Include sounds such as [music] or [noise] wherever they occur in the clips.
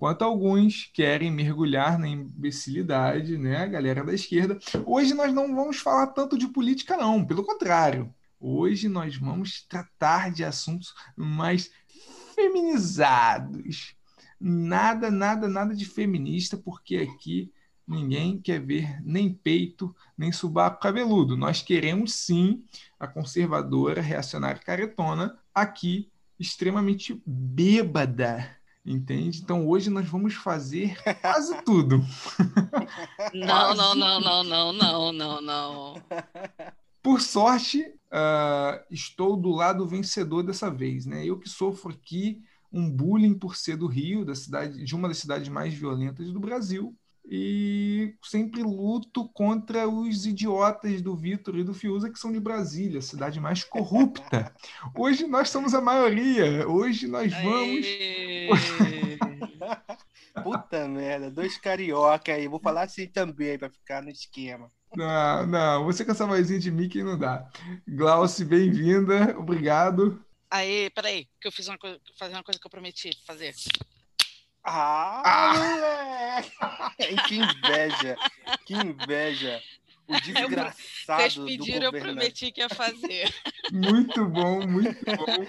Enquanto alguns querem mergulhar na imbecilidade, né, a galera da esquerda, hoje nós não vamos falar tanto de política, não. Pelo contrário, hoje nós vamos tratar de assuntos mais feminizados. Nada, nada, nada de feminista, porque aqui ninguém quer ver nem peito, nem subaco cabeludo. Nós queremos sim a conservadora, reacionária caretona, aqui extremamente bêbada. Entende? Então hoje nós vamos fazer quase tudo. [laughs] Não, não, não, não, não, não, não, não. Por sorte, uh, estou do lado vencedor dessa vez, né? Eu que sofro aqui um bullying por ser do Rio, da cidade, de uma das cidades mais violentas do Brasil, e sempre luto contra os idiotas do Vitor e do Fiuza, que são de Brasília, a cidade mais corrupta. Hoje nós somos a maioria. Hoje nós vamos. [laughs] Puta merda, dois carioca aí. Vou falar assim também para ficar no esquema. Não, não, você com essa vozinha de Mickey não dá. Glauci, bem-vinda, obrigado. Aí, peraí, que eu fiz uma coisa, fazer uma coisa que eu prometi fazer. Ah, ah! [laughs] que inveja! Que inveja! O desgraçado Vocês pediram, eu prometi que ia fazer. Muito bom, muito bom.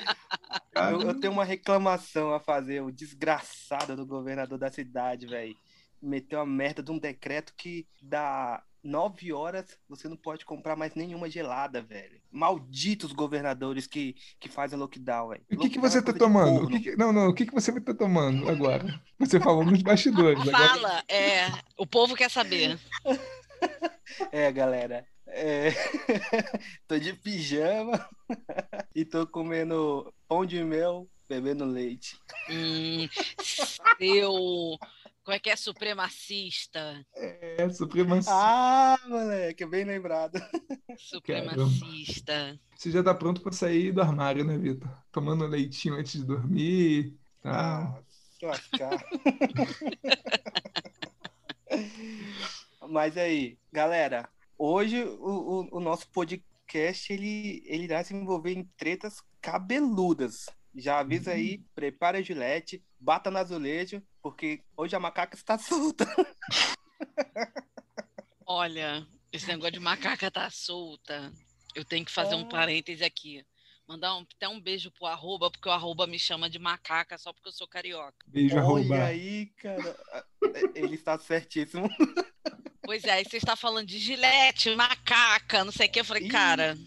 Eu, eu, tenho uma reclamação a fazer. O desgraçado do governador da cidade, velho. Meteu a merda de um decreto que dá nove horas você não pode comprar mais nenhuma gelada, velho. Malditos governadores que, que fazem lockdown, velho. O que, que você é tá tomando? Que que... Não, não, o que, que você tá tomando agora? Você falou nos bastidores. Fala, agora... é. O povo quer saber. [laughs] é, galera. É... [laughs] tô de pijama [laughs] e tô comendo pão de mel, bebendo leite. Hum, seu como é que é? Supremacista. É, supremacista. Ah, moleque, bem lembrado. Supremacista. Caramba. Você já tá pronto para sair do armário, né, Vitor? Tomando leitinho antes de dormir. Tá? Ah, lascar. [laughs] Mas aí, galera, hoje o, o, o, nosso podcast ele, ele irá se envolver em tretas cabeludas. Já avisa aí, uhum. prepara a gilete, bata no azulejo, porque hoje a macaca está [laughs] solta. Olha, esse negócio de macaca tá solta. Eu tenho que fazer é. um parêntese aqui. Mandar um, até um beijo pro arroba, porque o arroba me chama de macaca só porque eu sou carioca. Beijo, Olha arroba. aí, cara. Ele está certíssimo. Pois é, aí você está falando de gilete, macaca, não sei o que. Eu falei, Ih. cara,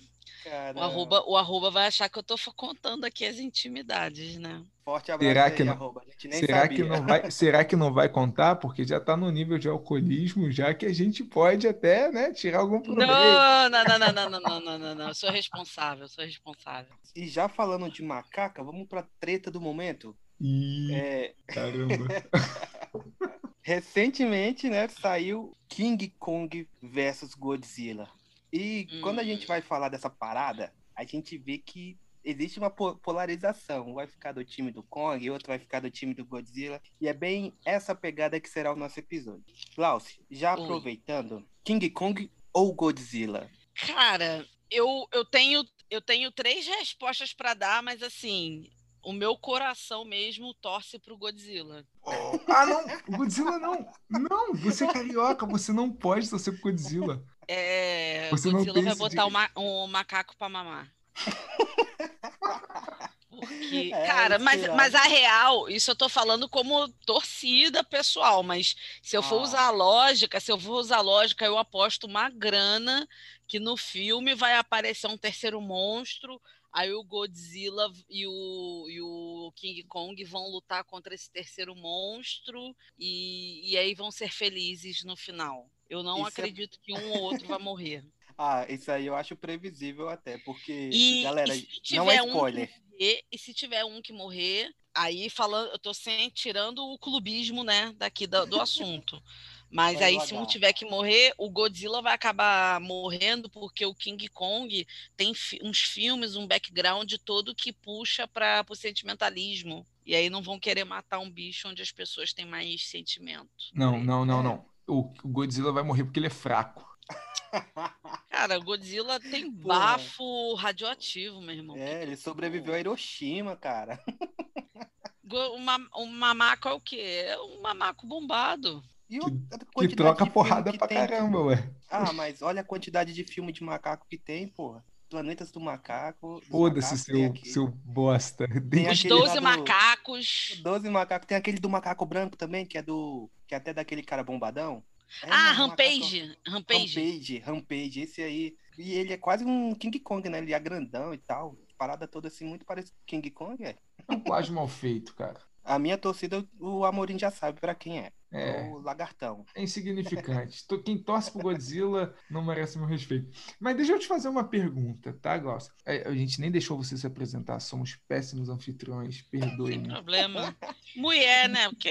o arroba, o arroba vai achar que eu tô contando aqui as intimidades, né? Forte abraço será aí, que não, arroba. será que não vai [laughs] Será que não vai contar? Porque já tá no nível de alcoolismo, já que a gente pode até, né, tirar algum problema. Não, não, não, não, não, não, não, não, não, não. Eu sou responsável, sou responsável. E já falando de macaca, vamos pra treta do momento? Ih, é... Caramba. [laughs] Recentemente, né, saiu King Kong versus Godzilla. E hum. quando a gente vai falar dessa parada, a gente vê que existe uma polarização. Um vai ficar do time do Kong, outro vai ficar do time do Godzilla. E é bem essa pegada que será o nosso episódio. Klaus, já aproveitando, King Kong ou Godzilla? Cara, eu, eu tenho eu tenho três respostas para dar, mas assim, o meu coração mesmo torce pro Godzilla. Oh, ah, não! Godzilla não! Não! Você é carioca, você não pode torcer pro Godzilla. É, Você Godzilla vai botar de... um macaco para mamar. [laughs] Porque, é, cara, mas, mas a real, isso eu tô falando como torcida pessoal, mas se eu for ah. usar a lógica, se eu for usar a lógica, eu aposto uma grana que no filme vai aparecer um terceiro monstro, aí o Godzilla e o, e o King Kong vão lutar contra esse terceiro monstro e, e aí vão ser felizes no final. Eu não isso é acredito é... que um ou outro vai morrer. [laughs] Ah, isso aí eu acho previsível até, porque, e, galera, e não é spoiler. Um morrer, e se tiver um que morrer, aí falando, eu tô sem tirando o clubismo, né, daqui do, do assunto. Mas aí, se um tiver que morrer, o Godzilla vai acabar morrendo, porque o King Kong tem uns filmes, um background todo que puxa para o sentimentalismo. E aí não vão querer matar um bicho onde as pessoas têm mais sentimento. Não, não, não, não o Godzilla vai morrer porque ele é fraco. [laughs] Cara, Cara, Godzilla tem bafo radioativo, meu irmão. É, ele sobreviveu a Hiroshima, cara. [laughs] O, o mamaco é o quê? É um mamaco bombado. E que, que troca porrada pra tem... caramba, ué. Ah, mas olha a quantidade de filme de macaco que tem, porra. Planetas do Macaco. Foda-se, seu, seu bosta. [laughs] Tem Os 12 macacos. 12 macacos. Tem aquele do macaco branco também, que é do. que é até daquele cara bombadão. É, ah, Rampage. Macaco... Rampage. Rampage, Rampage, esse aí. E ele é quase um King Kong, né? Ele é grandão e tal. Parada toda assim, muito parecido com King Kong, é. É um plágio mal feito, cara. A minha torcida, o Amorim já sabe para quem é. É. O lagartão. É insignificante. [laughs] Quem torce pro Godzilla não merece meu respeito. Mas deixa eu te fazer uma pergunta, tá, Glaucia? É, a gente nem deixou você se apresentar, somos péssimos anfitriões, perdoe. Sem problema. Mulher, né? Porque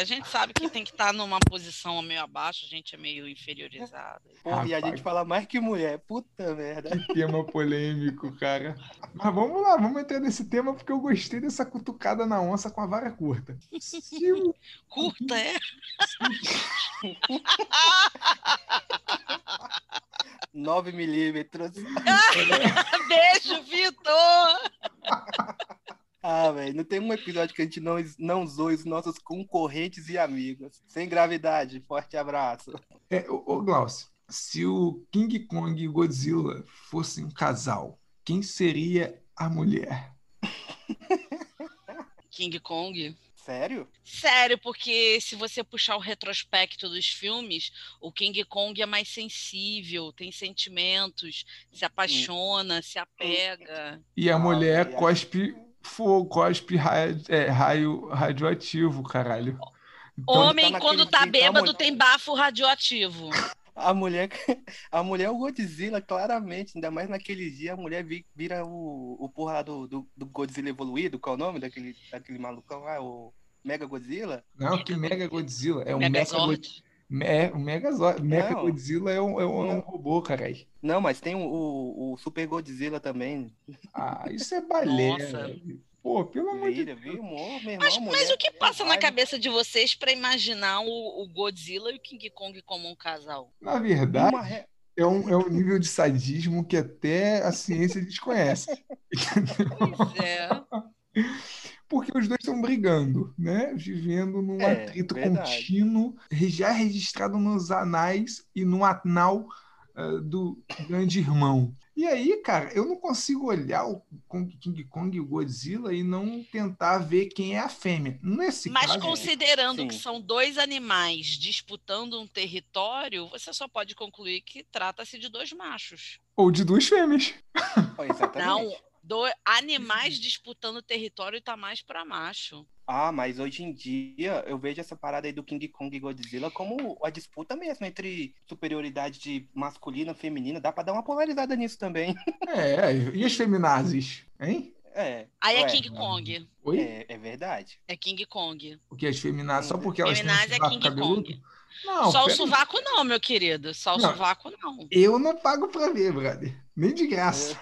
a gente sabe que tem que estar tá numa posição meio abaixo, a gente é meio inferiorizado. Pô, e a gente fala mais que mulher, puta merda. Que tema polêmico, cara. Mas vamos lá, vamos entrar nesse tema porque eu gostei dessa cutucada na onça com a vara curta. [laughs] Curta, é? 9 milímetros. [laughs] Beijo, Vitor! Ah, velho, não tem um episódio que a gente não, não zoe os nossos concorrentes e amigos. Sem gravidade, forte abraço. É, ô, ô Glaucio, se o King Kong e Godzilla fossem um casal, quem seria a mulher? King Kong. Sério? Sério, porque se você puxar o retrospecto dos filmes, o King Kong é mais sensível, tem sentimentos, se apaixona, hum. se apega. E a mulher ah, cospe fogo, cospe raio, é, raio radioativo, caralho. Então, Homem, tá quando tá bêbado, tem bafo radioativo. A mulher, [laughs] a mulher é o Godzilla, claramente. Ainda mais naquele dia, a mulher vira o, o porra do, do, do Godzilla evoluído. Qual é o nome daquele, daquele malucão lá? O Mega Godzilla? Não, que Mega Godzilla. É o Mega Godzilla. É, o Megazord. Godzilla é um, é um, é um robô, caralho. Não, mas tem o, o, o, Super Godzilla também. Ah, isso é balé. Pô, pelo amor de Deus. mas, mas o que passa na cabeça de vocês para imaginar o, o, Godzilla e o King Kong como um casal? Na verdade, re... é, um, é um nível de sadismo que até a ciência desconhece. Pois é. [laughs] Porque os dois estão brigando, né? Vivendo num é, atrito verdade. contínuo, já registrado nos anais e no anal uh, do grande irmão. E aí, cara, eu não consigo olhar o King Kong e o Godzilla e não tentar ver quem é a fêmea. Nesse Mas caso, considerando que são dois animais disputando um território, você só pode concluir que trata-se de dois machos. Ou de duas fêmeas. Não, do, animais disputando território está mais para macho. Ah, mas hoje em dia eu vejo essa parada aí do King Kong e Godzilla como a disputa mesmo entre superioridade de masculina e feminina. Dá pra dar uma polarizada nisso também. É, e as feminazes, hein? É. Aí é King Kong. Oi? É, é verdade. É King Kong. O que? As feminazes, só porque elas Feminazes têm um é King cabeludo? Kong. Não, Só o sovaco não, meu querido. Só o não, sovaco não. Eu não pago pra ver, brother. Nem de graça.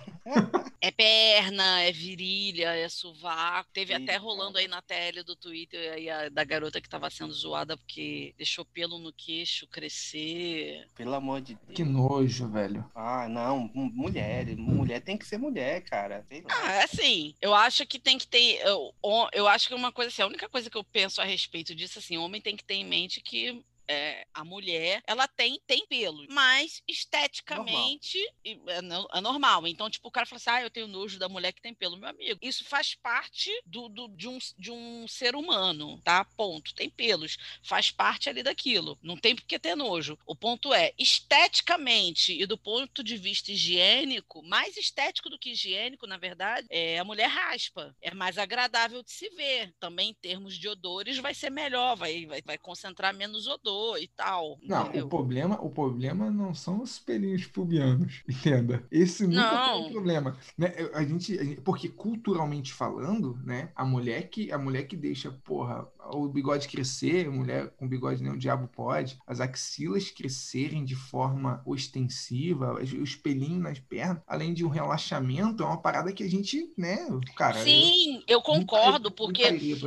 É perna, é virilha, é sovaco. Teve Eita. até rolando aí na tele do Twitter aí a, da garota que tava sendo zoada porque deixou pelo no queixo crescer. Pelo amor de Deus. Que nojo, velho. Ah, não. Mulher. Mulher tem que ser mulher, cara. Ah, assim. Eu acho que tem que ter. Eu, eu acho que uma coisa assim, a única coisa que eu penso a respeito disso, assim, homem tem que ter em mente que é, a mulher, ela tem, tem pelo, mas esteticamente normal. É, é, normal. Então, tipo, o cara fala assim: ah, eu tenho nojo da mulher que tem pelo, meu amigo. Isso faz parte do, do, de, um, de um ser humano, tá? Ponto. Tem pelos. Faz parte ali daquilo. Não tem por que ter nojo. O ponto é, esteticamente e do ponto de vista higiênico, mais estético do que higiênico, na verdade, é a mulher raspa. É mais agradável de se ver. Também em termos de odores, vai ser melhor, vai, vai, vai concentrar menos odor e tal. Não, entendeu? o problema, o problema não são os pelinhos pubianos, [laughs] entenda. Esse nunca não. foi o problema, né? A gente, a gente, porque culturalmente falando, né, a mulher que a mulher que deixa, porra, o bigode crescer, mulher com bigode nem o diabo pode, as axilas crescerem de forma ostensiva, os pelinhos nas pernas, além de um relaxamento, é uma parada que a gente, né, cara. Sim, eu, eu concordo, porque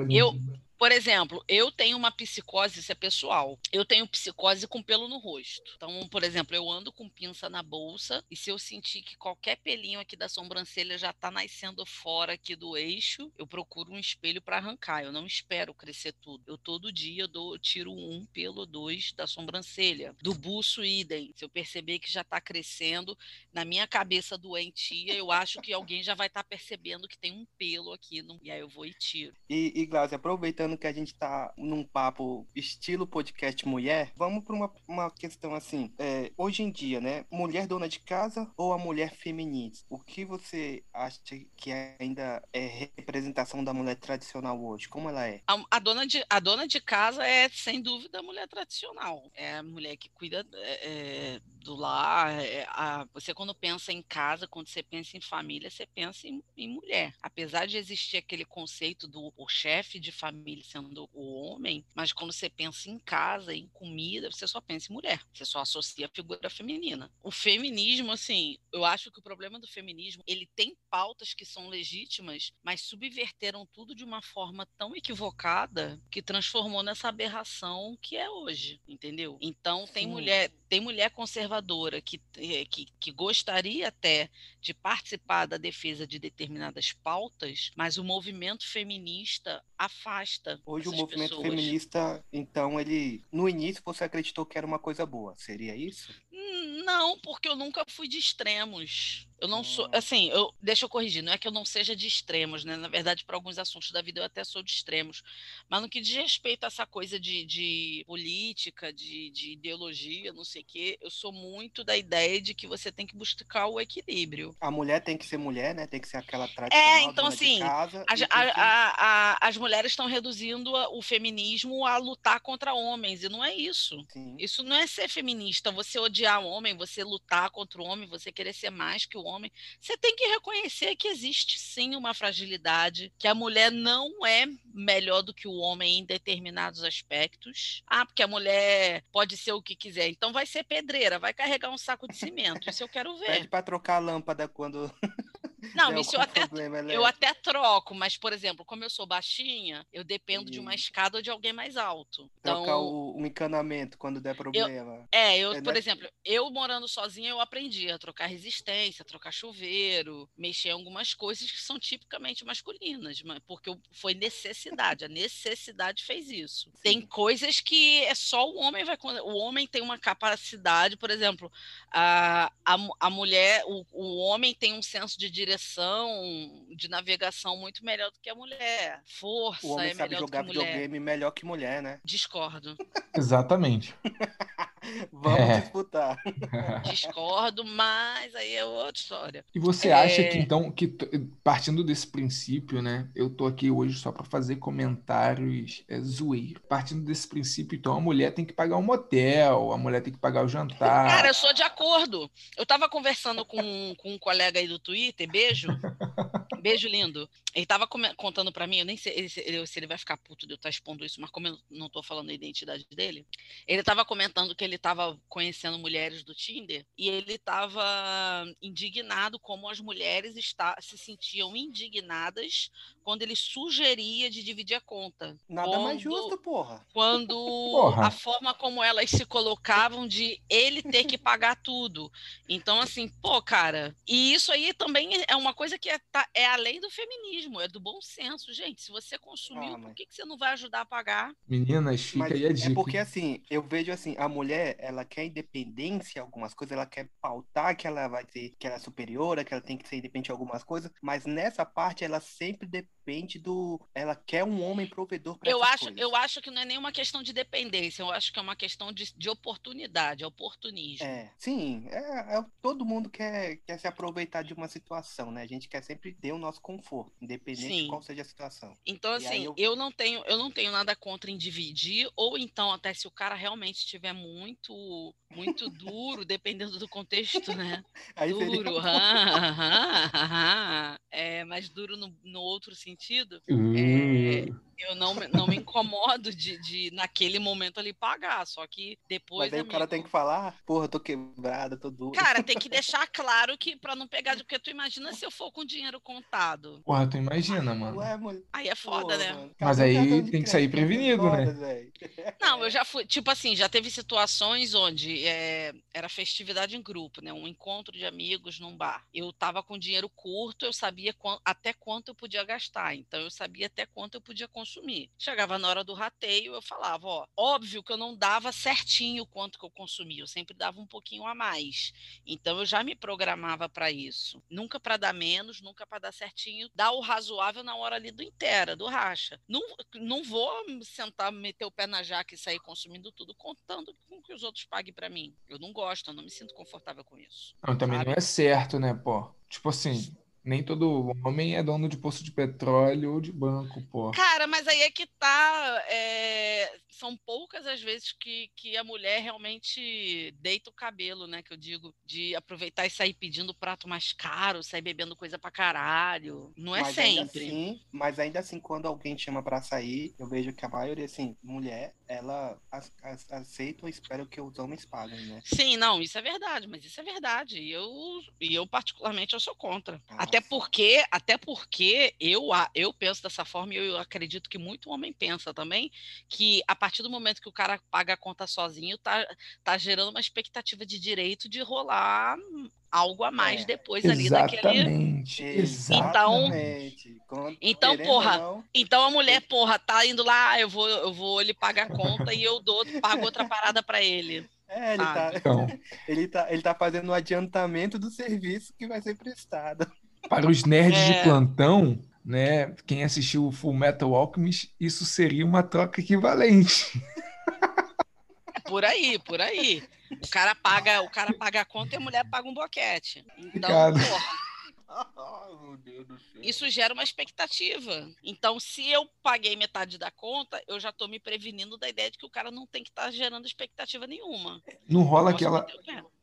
eu, Por exemplo, eu tenho uma psicose, isso é pessoal. Eu tenho psicose com pelo no rosto. Então, por exemplo, eu ando com pinça na bolsa e se eu sentir que qualquer pelinho aqui da sobrancelha já tá nascendo fora aqui do eixo, eu procuro um espelho para arrancar. Eu não espero crescer tudo. Eu todo dia dou, tiro um pelo dois da sobrancelha. Do buço, idem. Se eu perceber que já tá crescendo, na minha cabeça doentia, eu acho que alguém já vai estar tá percebendo que tem um pelo aqui. No... E aí eu vou e tiro. E, e Glaucia, aproveitando que a gente tá num papo estilo podcast mulher, vamos para uma, uma questão assim. É, hoje em dia, né? Mulher dona de casa ou a mulher feminista? O que você acha que ainda é representação da mulher tradicional hoje? Como ela é? A, a dona, de, a dona de casa é, sem dúvida, a mulher tradicional. É a mulher que cuida é, é do lar. É, a, você, quando pensa em casa, quando você pensa em família, você pensa em, em mulher. Apesar de existir aquele conceito do chefe de família sendo o homem, mas quando você pensa em casa, em comida, você só pensa em mulher. Você só associa a figura feminina. O feminismo, assim, eu acho que o problema do feminismo, ele tem pautas que são legítimas, mas subverteram tudo de uma forma tão equivocada que transformou nessa aberração que é hoje, entendeu? Então tem Sim. mulher, tem mulher conservadora que, eh, que, que gostaria até de participar da defesa de determinadas pautas, mas o movimento feminista afasta. Hoje o movimento pessoas. feminista, então, ele no início você acreditou que era uma coisa boa, seria isso? Hum, não, porque eu nunca fui de extremos. Eu não sou, assim, eu, deixa eu corrigir, não é que eu não seja de extremos, né? Na verdade, para alguns assuntos da vida eu até sou de extremos. Mas no que diz respeito a essa coisa de, de política, de, de, ideologia, não sei o quê, eu sou muito da ideia de que você tem que buscar o equilíbrio. A mulher tem que ser mulher, né? Tem que ser aquela tradicional. É, então assim, casa, a, a, a, as mulheres estão reduzindo o feminismo a lutar contra homens, e não é isso. Sim. Isso não é ser feminista, você odiar o homem, você lutar contra o homem, você querer ser mais que o homem homem, você tem que reconhecer que existe sim uma fragilidade, que a mulher não é melhor do que o homem em determinados aspectos. Ah, porque a mulher pode ser o que quiser, então vai ser pedreira, vai carregar um saco de cimento. Isso eu quero ver. Pede para trocar a lâmpada quando Não, isso eu até, eu até troco, mas, por exemplo, como eu sou baixinha, eu dependo de uma escada ou de alguém mais alto. Trocar então, o, o, encanamento quando der problema. Eu, é, eu, é, por né? exemplo, eu morando sozinha, eu aprendi a trocar resistência, a trocar chuveiro, mexer em algumas coisas que são tipicamente masculinas, porque foi necessidade, a necessidade fez isso. Sim. Tem coisas que é só o homem vai. O homem tem uma capacidade, por exemplo, a, a, a mulher, o, o homem tem um senso de direção direção, de navegação muito melhor do que a mulher. Força o homem é sabe melhor jogar do que mulher. videogame melhor que mulher, né? Discordo. Exatamente. [laughs] [laughs] Vamos é. disputar. [laughs] Discordo, mas aí é outra história. E você é... acha que então que partindo desse princípio, né? Eu tô aqui hoje só para fazer comentários é, zoeiro. Partindo desse princípio, então a mulher tem que pagar um motel, a mulher tem que pagar o jantar. Cara, eu sou de acordo. Eu tava conversando com, com um colega aí do Twitter, beijo. Beijo lindo. Ele tava contando para mim, eu nem sei se ele, se ele vai ficar puto de eu estar tá expondo isso, mas como eu não tô falando a identidade dele, ele tava comentando que ele tava conhecendo mulheres do Tinder e ele tava indignado como as mulheres está, se sentiam indignadas quando ele sugeria de dividir a conta. Nada quando, mais justo, porra. Quando [laughs] porra. a forma como elas se colocavam de ele ter que pagar tudo. Então, assim, pô, cara, e isso aí também é uma coisa que é, tá, é além do feminismo, é do bom senso. Gente, se você consumiu, ah, mas... por que, que você não vai ajudar a pagar? Meninas, fica mas aí a é dica. É porque, assim, eu vejo assim, a mulher, ela quer independência algumas coisas, ela quer pautar que ela vai ter, que ela é superior, que ela tem que ser independente em algumas coisas, mas nessa parte ela sempre depende depende do. Ela quer um homem provedor para eu acho coisas. Eu acho que não é nenhuma questão de dependência, eu acho que é uma questão de, de oportunidade, é oportunismo. É, sim, é, é, todo mundo quer, quer se aproveitar de uma situação, né? A gente quer sempre ter o nosso conforto, independente sim. de qual seja a situação. Então, assim, eu... eu... não tenho, eu não tenho nada contra em dividir, ou então, até se o cara realmente estiver muito, muito [laughs] duro, dependendo do contexto, né? Aí duro, seria... é, mas duro no, no outro sentido. Uh. É, Eu não, não me incomodo de, de, naquele momento ali, pagar. Só que depois. Mas aí amigo... o cara tem que falar, porra, tô quebrada, tô duro. Cara, tem que [laughs] deixar claro que pra não pegar. Porque tu imagina se eu for com dinheiro contado. Porra, tu imagina, mano. Ué, mano. Aí é foda, Pô, né? Mano. Mas aí tem que sair prevenido, né? [laughs] Não, eu já fui. Tipo assim, já teve situações onde é, era festividade em grupo, né? Um encontro de amigos num bar. Eu tava com dinheiro curto, eu sabia quant, até quanto eu podia gastar. Então eu sabia até quanto eu podia consumir. Chegava na hora do rateio, eu falava, ó, óbvio que eu não dava certinho quanto que eu consumia, eu sempre dava um pouquinho a mais. Então eu já me programava para isso. Nunca para dar menos, nunca para dar certinho, dar o razoável na hora ali do inteira, do racha. Não, não vou sentar, meter o pé na jaca e sair consumindo tudo, contando com que os outros paguem para mim. Eu não gosto, eu não me sinto confortável com isso. Não, também sabe? não é certo, né, pô? Tipo assim, nem todo homem é dono de poço de petróleo ou de banco, pô. Cara, mas aí é que tá. É... São poucas as vezes que, que a mulher realmente deita o cabelo, né? Que eu digo, de aproveitar e sair pedindo prato mais caro, sair bebendo coisa pra caralho. Não é mas sempre. Ainda assim, mas ainda assim, quando alguém chama pra sair, eu vejo que a maioria, assim, mulher, ela aceita ou espera que os homens paguem, né? Sim, não, isso é verdade, mas isso é verdade. E eu, e eu particularmente, eu sou contra. Ah, até porque, até porque eu, eu penso dessa forma e eu acredito que muito homem pensa também, que a partir do momento que o cara paga a conta sozinho, tá, tá gerando uma expectativa de direito de rolar algo a mais é, depois ali exatamente, daquele. Exatamente. Então, então porra, não, então a mulher, porra, tá indo lá, eu vou, eu vou ele paga a conta e eu dou, pago outra parada para ele. É, ele, tá, então. [laughs] ele, tá, ele tá fazendo o adiantamento do serviço que vai ser prestado. Para os nerds é... de plantão, né? Quem assistiu o Full Metal Alchemist, isso seria uma troca equivalente. [laughs] Por aí, por aí. O cara paga, o cara paga a conta e a mulher paga um boquete. Então, porra. [laughs] Isso gera uma expectativa. Então, se eu paguei metade da conta, eu já estou me prevenindo da ideia de que o cara não tem que estar tá gerando expectativa nenhuma. Não rola aquela,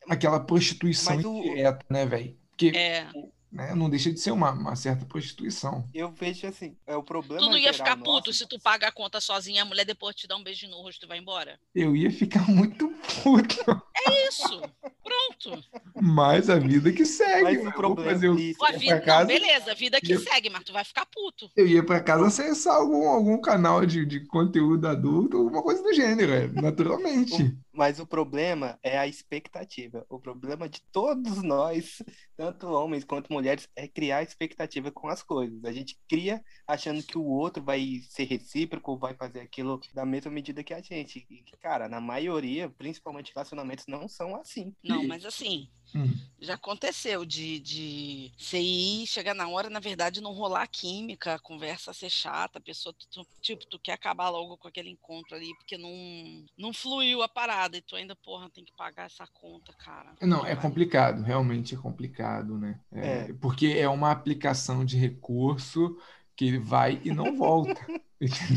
aquela prostituição o... indireta, né, velho? Porque é né? Não deixa de ser uma, uma certa prostituição. Eu vejo assim, é o problema. Tu não ia ficar puto nosso... se tu paga a conta sozinha, a mulher depois te dá um beijo no rosto e vai embora? Eu ia ficar [laughs] muito puto. É isso. Pronto. Mas a vida que segue. Mas o problema fazer o... a vida, casa, não, beleza, a vida que segue, mas tu vai ficar puto. Eu ia para casa acessar algum, algum canal de, de conteúdo adulto, alguma coisa do gênero, é, naturalmente. Mas o problema é a expectativa. O problema de todos [laughs] nós, tanto homens quanto mulheres, é criar expectativa com as coisas. A gente cria achando que o outro vai ser recíproco, vai fazer aquilo da mesma medida que a gente. E, cara, na maioria, principalmente relacionamentos, não são assim. Não, mas assim, Hum. Já aconteceu de, de você ir, chegar na hora, na verdade, não rolar química, a conversa ser chata, a pessoa, tu, tipo, tu quer acabar logo com aquele encontro ali, porque não, não fluiu a parada, e tu ainda, porra, tem que pagar essa conta, cara. Não, é complicado, realmente é complicado, né? É, é. Porque é uma aplicação de recurso que vai e não volta. [laughs]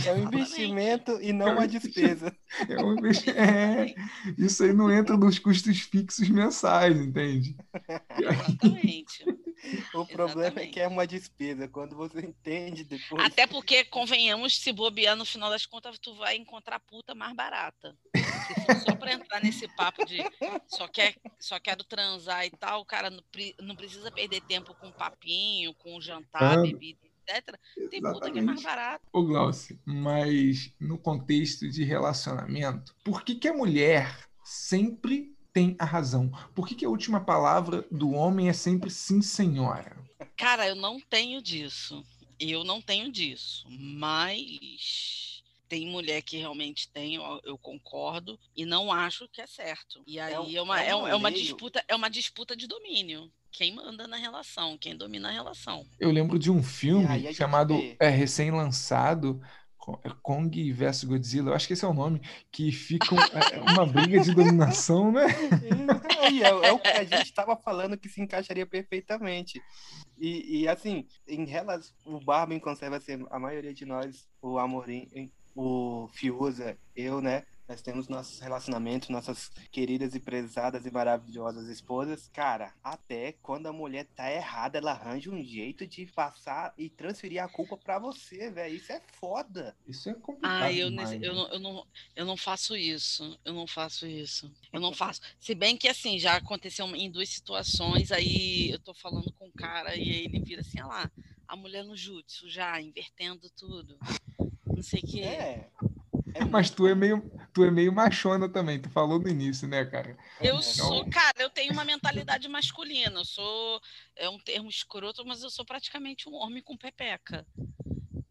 É um investimento e não uma despesa. É um [laughs] [laughs] é, isso aí não entra nos custos fixos mensais, entende? [laughs] Exatamente. O problema Exatamente. é que é uma despesa, quando você entende depois. Até porque, convenhamos, se bobear no final das contas, tu vai encontrar puta mais barata. Só para entrar nesse papo de só, quer, só quero transar e tal, o cara não, não precisa perder tempo com papinho, com jantar, ah. bebida etc. Tem puta que é mais barato. Ô, Glaucio, mas no contexto de relacionamento, por que, que a mulher sempre tem a razão? Por que, que a última palavra do homem é sempre sim, senhora? Cara, eu não tenho disso. Eu não tenho disso. Mas tem mulher que realmente tem, eu, concordo, e não acho que é certo. E aí é, é uma, é, é, é uma disputa, é uma disputa de domínio quem manda na relação, quem domina a relação. Eu lembro de um filme chamado é, recém-lançado, é, Kong vs Godzilla, eu acho que esse é o nome, que fica é, uma briga de dominação, né? É, é, o que a gente estava falando que se encaixaria perfeitamente. E, e assim, em relação, o Barbie conserva ser a maioria de nós, o Amorim, o Fiuza, eu, né? Nós temos nossos relacionamentos, nossas queridas e prezadas e maravilhosas esposas. Cara, até quando a mulher tá errada, ela arranja um jeito de passar e transferir a culpa para você, velho. Isso é foda. Isso é complicado. Ah, eu, demais, eu, não, eu, não, eu não faço isso. Eu não faço isso. Eu não faço. Se bem que, assim, já aconteceu em duas situações, aí eu tô falando com o cara e aí ele vira assim, ah lá, a mulher no jutsu já, invertendo tudo. Não sei o que. É. É [laughs] Mas tu é meio, tu é meio machona também, tu falou no início, né, cara? Eu então... sou, cara, eu tenho uma mentalidade masculina. Eu sou, é um termo escroto, mas eu sou praticamente um homem com pepeca.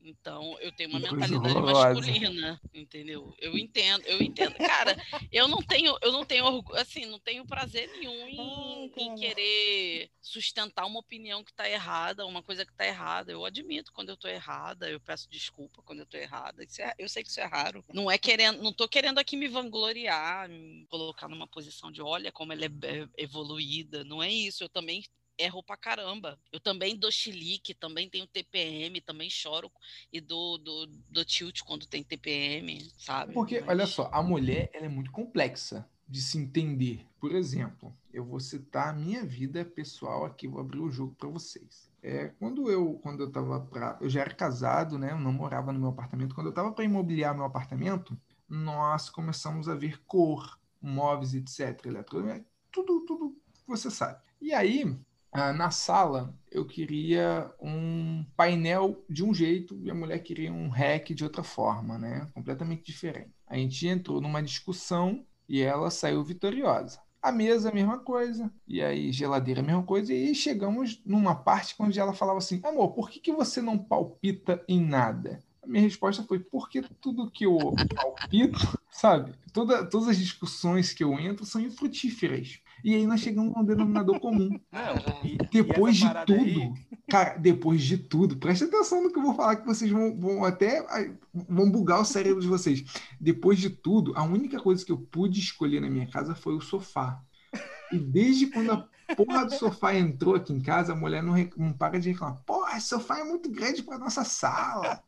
Então, eu tenho uma mentalidade masculina, entendeu? Eu entendo, eu entendo. Cara, eu não tenho, eu não tenho assim, não tenho prazer nenhum em, em querer sustentar uma opinião que está errada, uma coisa que está errada. Eu admito quando eu estou errada, eu peço desculpa quando eu estou errada. É, eu sei que isso é raro. Não é querendo, não tô querendo aqui me vangloriar, me colocar numa posição de olha como ela é, é evoluída. Não é isso. Eu também erro pra caramba. Eu também dou chilique, também tenho TPM, também choro e dou, dou, dou tilt quando tem TPM, sabe? Porque, Mas... olha só, a mulher ela é muito complexa de se entender. Por exemplo, eu vou citar a minha vida pessoal aqui, vou abrir o jogo para vocês. É, quando eu quando eu tava para eu já era casado, né? Eu não morava no meu apartamento. Quando eu tava para imobiliar meu apartamento, nós começamos a ver cor, móveis, etc, eletrônica, tudo tudo você sabe. E aí, ah, na sala eu queria um painel de um jeito e a mulher queria um rack de outra forma, né? Completamente diferente. A gente entrou numa discussão e ela saiu vitoriosa. A mesa, a mesma coisa. E aí, geladeira, a mesma coisa. E chegamos numa parte onde ela falava assim: Amor, por que, que você não palpita em nada? A minha resposta foi: porque tudo que eu palpito, [laughs] sabe? Toda, todas as discussões que eu entro são infrutíferas. E aí nós chegamos num denominador comum. [laughs] Não, e, depois e de tudo, aí... cara, depois de tudo, preste atenção no que eu vou falar, que vocês vão, vão até vão bugar o cérebro de vocês. Depois de tudo, a única coisa que eu pude escolher na minha casa foi o sofá. E desde quando a porra do sofá entrou aqui em casa, a mulher não, não para de reclamar. Porra, esse sofá é muito grande para nossa sala.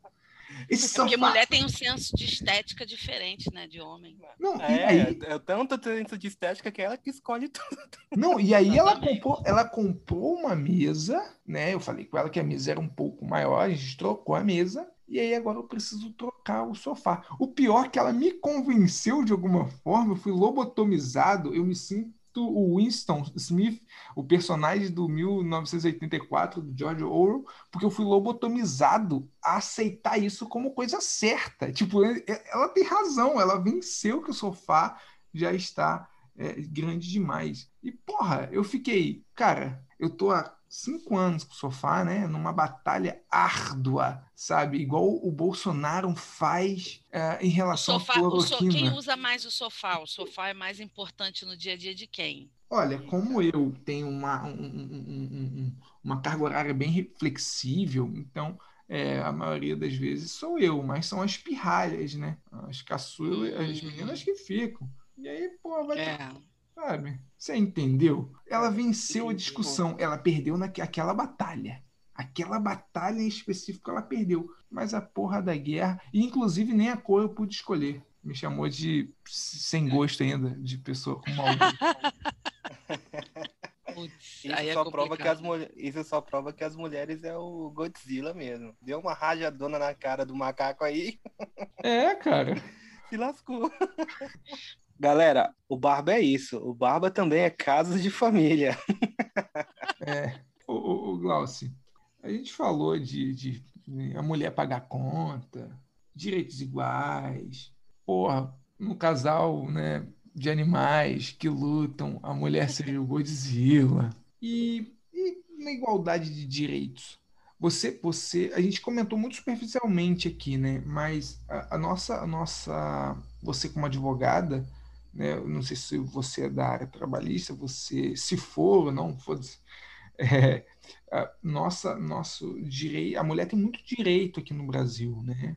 Esse sofá... Porque mulher tem um senso de estética diferente, né, de homem. Não, é, aí... é tanto senso de estética que ela que escolhe tudo. Não, e aí ela comprou, ela comprou uma mesa, né? Eu falei com ela que a mesa era um pouco maior, a gente trocou a mesa. E aí agora eu preciso trocar o sofá. O pior é que ela me convenceu de alguma forma, eu fui lobotomizado, eu me sinto o Winston Smith, o personagem do 1984 do George Orwell, porque eu fui lobotomizado a aceitar isso como coisa certa. Tipo, ela tem razão, ela venceu que o sofá já está é, grande demais. E porra, eu fiquei, cara, eu tô há cinco anos com o sofá, né? Numa batalha árdua, sabe? Igual o Bolsonaro faz uh, em relação sofá, à cloroquina. So, quem usa mais o sofá? O sofá é mais importante no dia a dia de quem? Olha, como eu tenho uma, um, um, um, uma carga horária bem flexível, então é, a maioria das vezes sou eu, mas são as pirralhas, né? As caçulas, as meninas que ficam. E aí, pô, vai. É. Ter Sabe? Você entendeu? Ela venceu a discussão, ela perdeu naquela batalha. Aquela batalha em específico ela perdeu. Mas a porra da guerra, e inclusive nem a cor eu pude escolher. Me chamou de sem gosto ainda, de pessoa com mal. [laughs] isso, é só prova que as isso só prova que as mulheres é o Godzilla mesmo. Deu uma rajadona na cara do macaco aí. É, cara. [laughs] Se lascou. [laughs] Galera, o Barba é isso. O Barba também é caso de família. [laughs] é. O, o, Glauci, a gente falou de, de, de, a mulher pagar conta, direitos iguais, porra, no casal, né, de animais que lutam, a mulher seria o Godzilla. E, e na igualdade de direitos? Você, você, a gente comentou muito superficialmente aqui, né? Mas a, a nossa, a nossa, você como advogada, né? Não sei se você é da área trabalhista, você, se for ou não, foda-se. É, nossa, nosso direito, a mulher tem muito direito aqui no Brasil, né?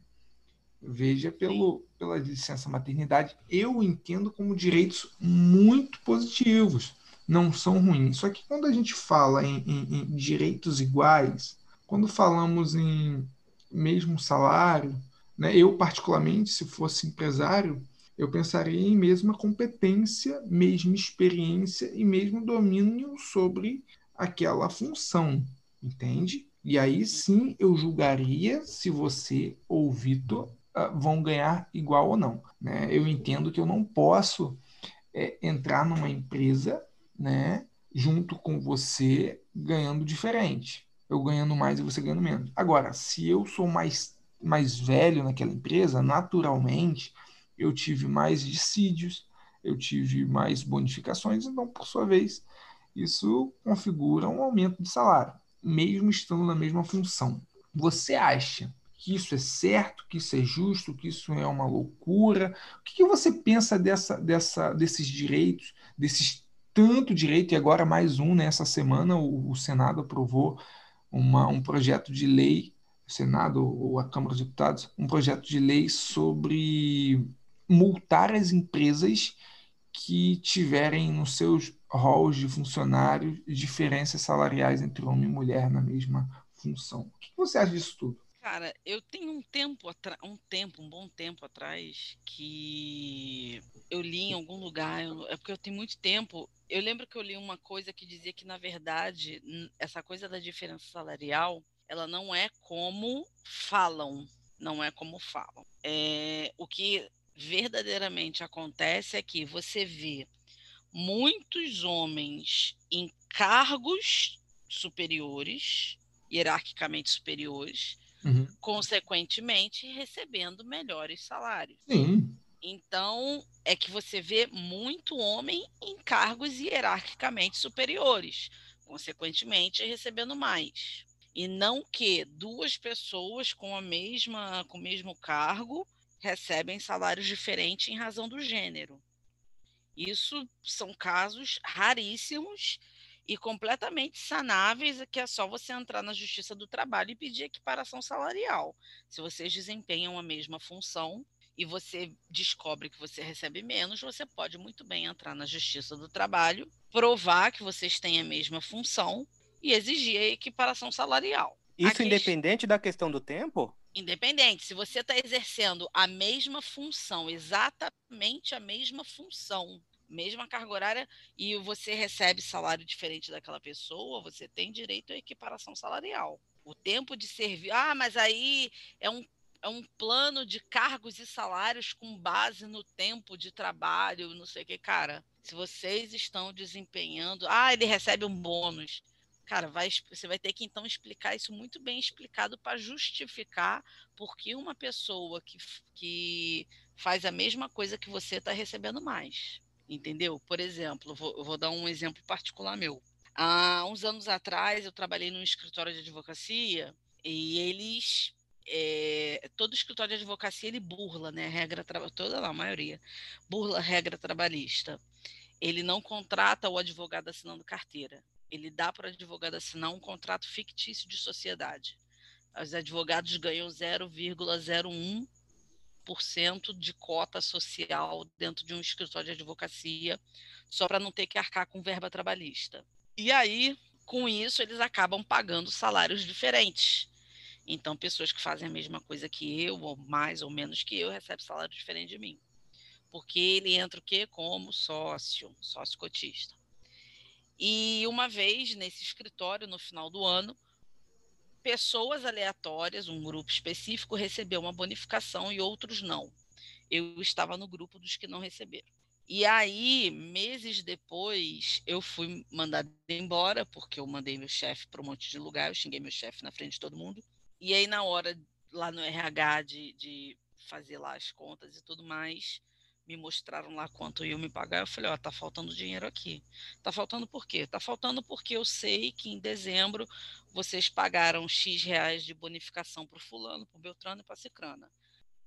Veja pelo, pela licença maternidade, eu entendo como direitos muito positivos, não são ruins. Só que quando a gente fala em, em, em direitos iguais, quando falamos em mesmo salário, né, eu particularmente, se fosse empresário, eu pensaria em mesma competência, mesma experiência e mesmo domínio sobre aquela função, entende? E aí sim eu julgaria se você ou Vitor uh, vão ganhar igual ou não. Né? Eu entendo que eu não posso é, entrar numa empresa né, junto com você ganhando diferente. Eu ganhando mais e você ganhando menos. Agora, se eu sou mais, mais velho naquela empresa, naturalmente eu tive mais dissídios, eu tive mais bonificações, então, por sua vez, isso configura um aumento de salário, mesmo estando na mesma função. Você acha que isso é certo, que isso é justo, que isso é uma loucura? O que, que você pensa dessa, dessa, desses direitos, desses tanto direito, e agora mais um nessa semana, o, o Senado aprovou uma, um projeto de lei, o Senado ou a Câmara dos Deputados, um projeto de lei sobre multar as empresas que tiverem nos seus roles de funcionários diferenças salariais entre homem e mulher na mesma função. O que você acha disso tudo? Cara, eu tenho um tempo, um tempo, um bom tempo atrás, que eu li em algum lugar, é porque eu tenho muito tempo. Eu lembro que eu li uma coisa que dizia que, na verdade, essa coisa da diferença salarial, ela não é como falam, não é como falam. É, o que verdadeiramente acontece é que você vê muitos homens em cargos superiores, hierarquicamente superiores, uhum. consequentemente recebendo melhores salários. Sim. Então, é que você vê muito homem em cargos hierarquicamente superiores, consequentemente recebendo mais. E não que duas pessoas com a mesma com o mesmo cargo recebem salários diferentes em razão do gênero. Isso são casos raríssimos e completamente sanáveis, que é só você entrar na Justiça do Trabalho e pedir equiparação salarial. Se vocês desempenham a mesma função e você descobre que você recebe menos, você pode muito bem entrar na Justiça do Trabalho, provar que vocês têm a mesma função e exigir a equiparação salarial. Isso independente da questão do tempo? Independente. Se você está exercendo a mesma função, exatamente a mesma função, mesma carga horária e você recebe salário diferente daquela pessoa, você tem direito à equiparação salarial. O tempo de servir. Ah, mas aí é um, é um plano de cargos e salários com base no tempo de trabalho, não sei o que. Cara, se vocês estão desempenhando. Ah, ele recebe um bônus. Cara, vai, você vai ter que então explicar isso muito bem explicado para justificar por que uma pessoa que, que faz a mesma coisa que você está recebendo mais entendeu? Por exemplo, vou, vou dar um exemplo particular meu. Há uns anos atrás, eu trabalhei num escritório de advocacia e eles é, todo escritório de advocacia ele burla, né? Regra toda a maioria burla a regra trabalhista. Ele não contrata o advogado assinando carteira. Ele dá para o advogado assinar um contrato fictício de sociedade. Os advogados ganham 0,01 de cota social dentro de um escritório de advocacia, só para não ter que arcar com verba trabalhista. E aí, com isso, eles acabam pagando salários diferentes. Então, pessoas que fazem a mesma coisa que eu, ou mais ou menos que eu, recebem salário diferente de mim. Porque ele entra o quê? Como sócio, sócio cotista. E uma vez, nesse escritório, no final do ano, pessoas aleatórias, um grupo específico, recebeu uma bonificação e outros não. Eu estava no grupo dos que não receberam. E aí, meses depois, eu fui mandada embora, porque eu mandei meu chefe para um monte de lugar, eu xinguei meu chefe na frente de todo mundo. E aí, na hora, lá no RH, de, de fazer lá as contas e tudo mais, me mostraram lá quanto iam me pagar, eu falei, ó, tá faltando dinheiro aqui. Tá faltando por quê? Tá faltando porque eu sei que em dezembro vocês pagaram X reais de bonificação para o fulano, para o Beltrano e para a Cicrana.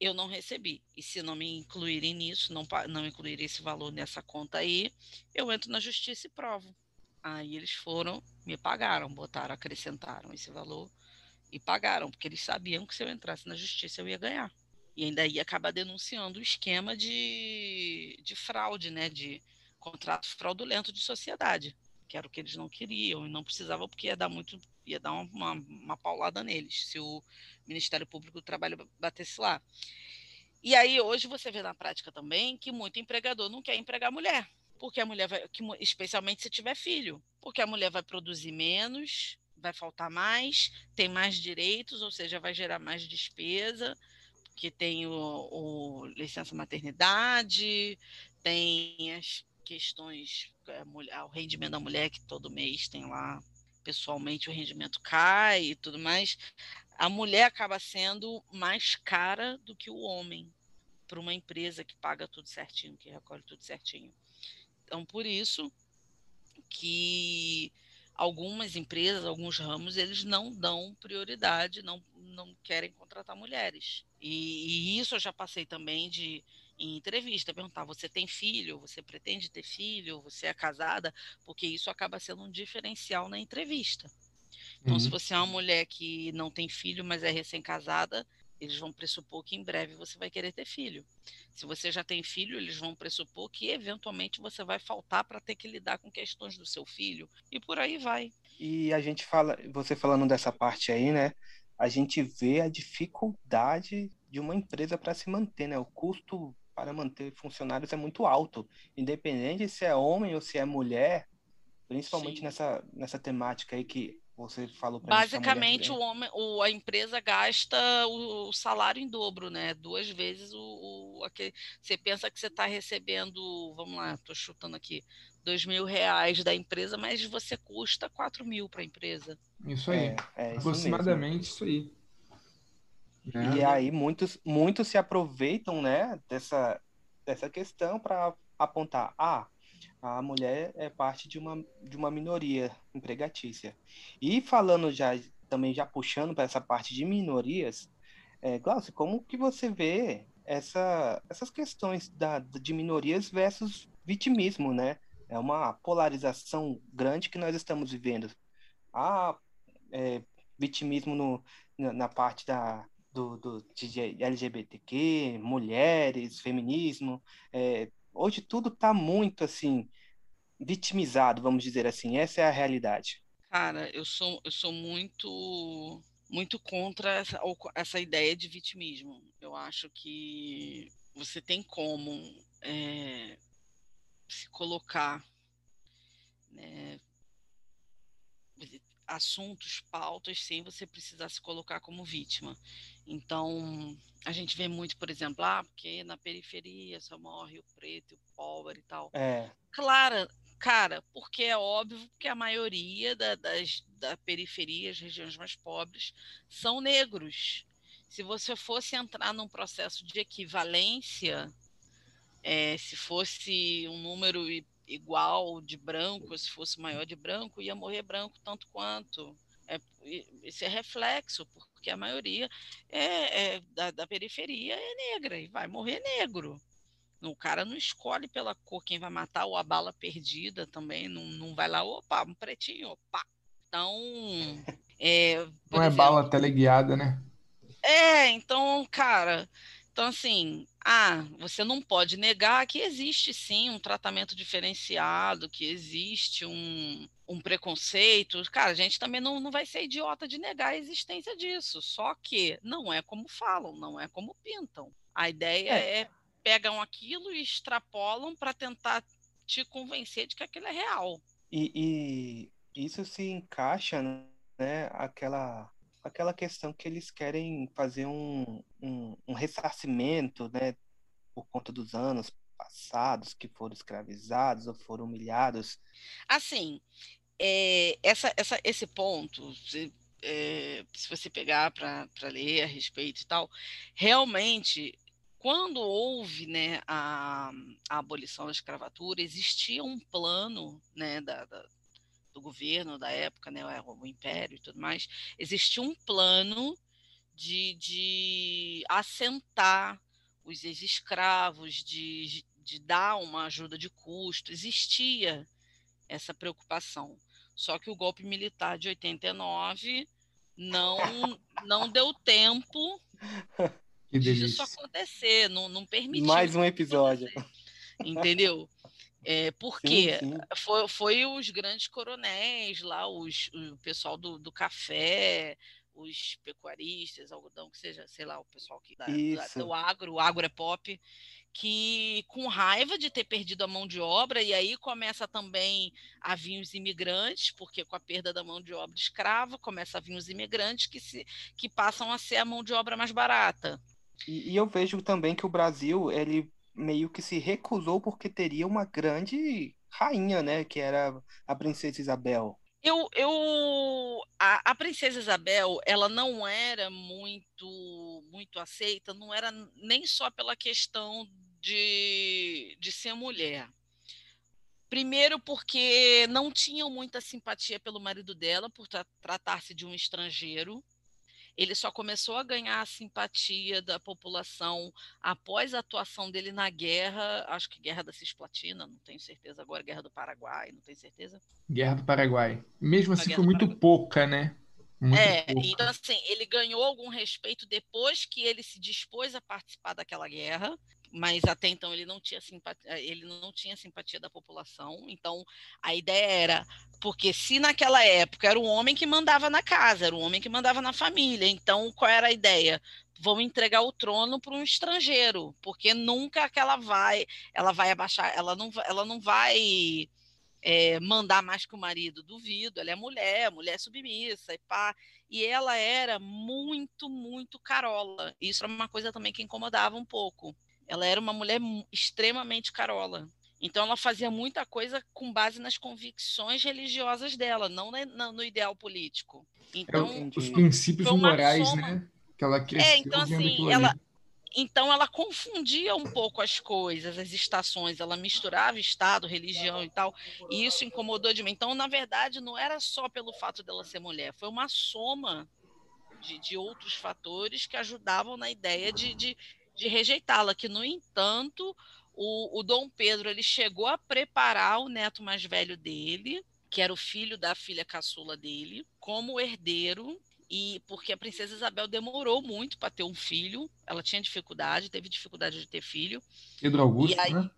Eu não recebi. E se não me incluírem nisso, não, não incluírem esse valor nessa conta aí, eu entro na justiça e provo. Aí eles foram, me pagaram, botaram, acrescentaram esse valor e pagaram, porque eles sabiam que se eu entrasse na justiça eu ia ganhar e ainda ia acabar denunciando o esquema de, de fraude, né, de contrato fraudulento de sociedade, que era o que eles não queriam e não precisavam porque ia dar muito, ia dar uma, uma paulada neles se o Ministério Público do Trabalho batesse lá. E aí hoje você vê na prática também que muito empregador não quer empregar mulher, porque a mulher vai, especialmente se tiver filho, porque a mulher vai produzir menos, vai faltar mais, tem mais direitos, ou seja, vai gerar mais despesa, porque tem o, o licença maternidade, tem as questões, é, o rendimento da mulher que todo mês tem lá pessoalmente o rendimento cai e tudo mais, a mulher acaba sendo mais cara do que o homem para uma empresa que paga tudo certinho, que recolhe tudo certinho. Então, por isso que algumas empresas, alguns ramos, eles não dão prioridade, não, não querem contratar mulheres. E, e isso eu já passei também de em entrevista, perguntar: você tem filho? Você pretende ter filho? Você é casada? Porque isso acaba sendo um diferencial na entrevista. Então, uhum. se você é uma mulher que não tem filho, mas é recém-casada, eles vão pressupor que em breve você vai querer ter filho. Se você já tem filho, eles vão pressupor que eventualmente você vai faltar para ter que lidar com questões do seu filho e por aí vai. E a gente fala, você falando dessa parte aí, né? A gente vê a dificuldade de uma empresa para se manter, né? O custo para manter funcionários é muito alto, independente se é homem ou se é mulher, principalmente nessa, nessa temática aí que você falou para Basicamente, o homem, o, a empresa gasta o, salário em dobro, né? Duas vezes o, o aquele, você pensa que você está recebendo, vamos lá, estou chutando aqui, dois mil reais da empresa, mas você custa quatro mil para a empresa. Isso aí, é, é aproximadamente isso, isso aí. É. E aí muitos, muitos se aproveitam, né, dessa, dessa questão para apontar, ah, a mulher é parte de uma, de uma minoria empregatícia. E falando já, também já puxando para essa parte de minorias, é, Glaucio, como que você vê essa, essas questões da, de minorias versus vitimismo, né? É uma polarização grande que nós estamos vivendo. Há é, vitimismo no, na parte da, do, do, de LGBTQ, mulheres, feminismo. É, hoje tudo está muito assim vitimizado, vamos dizer assim. Essa é a realidade. Cara, eu sou, eu sou muito muito contra essa, essa ideia de vitimismo. Eu acho que você tem como é, se colocar né, assuntos, pautas, sem você precisar se colocar como vítima. Então, a gente vê muito, por exemplo, ah, porque na periferia só morre o preto, o pobre e tal. É. Claro, cara, porque é óbvio que a maioria da, das da periferia, as regiões mais pobres, são negros. Se você fosse entrar num processo de equivalência, é, se fosse um número igual de branco, se fosse maior de branco, ia morrer branco tanto quanto. É, esse é reflexo, porque a maioria é, é da, da, periferia é negra e vai morrer negro. O cara não escolhe pela cor quem vai matar, ou a bala perdida também, não, não vai lá, opa, um pretinho, opa. Então. [laughs] É, não é exemplo, bala teleguiada, né? É, então, cara, então, assim, ah, você não pode negar que existe sim um tratamento diferenciado, que existe um, um preconceito. Cara, a gente também não, não vai ser idiota de negar a existência disso. Só que não é como falam, não é como pintam. A ideia é, é pegam aquilo e extrapolam para tentar te convencer de que aquilo é real. E, e isso se encaixa, né? Aquela aquela questão que eles querem fazer um, um, um ressarcimento, né, por conta dos anos passados que foram escravizados ou foram humilhados. Assim, é, essa, essa, esse ponto, se, é, se você pegar para ler a respeito e tal, realmente, quando houve né, a, a abolição da escravatura, existia um plano né, da, da do governo da época, né, o império e tudo mais, existia um plano de, de assentar os ex-escravos, de, de dar uma ajuda de custo, existia essa preocupação. Só que o golpe militar de 89 não, não deu tempo [laughs] disso acontecer, não, não permitiu. Mais um episódio. Entendeu? É, porque sim, sim. Foi, foi os grandes coronéis lá, os, o pessoal do, do café, os pecuaristas, algodão, que seja, sei lá, o pessoal que da, da, do agro, o agro é pop, que com raiva de ter perdido a mão de obra, e aí começa também a vir os imigrantes, porque com a perda da mão de obra escrava, começa a vir os imigrantes que, se, que passam a ser a mão de obra mais barata. E, e eu vejo também que o Brasil, ele meio que se recusou porque teria uma grande rainha, né, que era a princesa Isabel. Eu, eu a, a, princesa Isabel, ela não era muito muito aceita, não era nem só pela questão de, de ser mulher. Primeiro porque não tinham muita simpatia pelo marido dela por tra tratar-se de um estrangeiro ele só começou a ganhar a simpatia da população após a atuação dele na guerra, acho que guerra da Cisplatina, não tenho certeza agora, guerra do Paraguai, não tenho certeza. Guerra do Paraguai. Mesmo assim, foi muito pouca, né? Muito é, pouca. então assim, ele ganhou algum respeito depois que ele se dispôs a participar daquela guerra, mas até então ele não tinha simpatia, eh, ele não tinha simpatia da população. Então a ideia era porque se naquela época era o homem que mandava na casa, era o homem que mandava na família. Então qual era a ideia? Vão entregar o trono para um estrangeiro, porque nunca que ela vai, ela vai abaixar, ela não, ela não vai é, mandar mais que o marido, duvido. Ela é mulher, mulher submissa e pá. E ela era muito, muito carola. Isso era uma coisa também que incomodava um pouco. Ela era uma mulher extremamente carola. Então ela fazia muita coisa com base nas convicções religiosas dela, não no ideal político. É então é, os princípios morais, soma... né? Que ela cresceu é, então assim, ela então ela confundia um pouco as coisas, as estações, ela misturava estado, religião e tal, e isso incomodou de mim. Então, na verdade, não era só pelo fato dela ser mulher, foi uma soma de, de outros fatores que ajudavam na ideia de, de, de rejeitá-la, que, no entanto, o, o Dom Pedro ele chegou a preparar o neto mais velho dele, que era o filho da filha caçula dele, como herdeiro e porque a princesa Isabel demorou muito para ter um filho, ela tinha dificuldade, teve dificuldade de ter filho. Pedro Augusto, aí, né?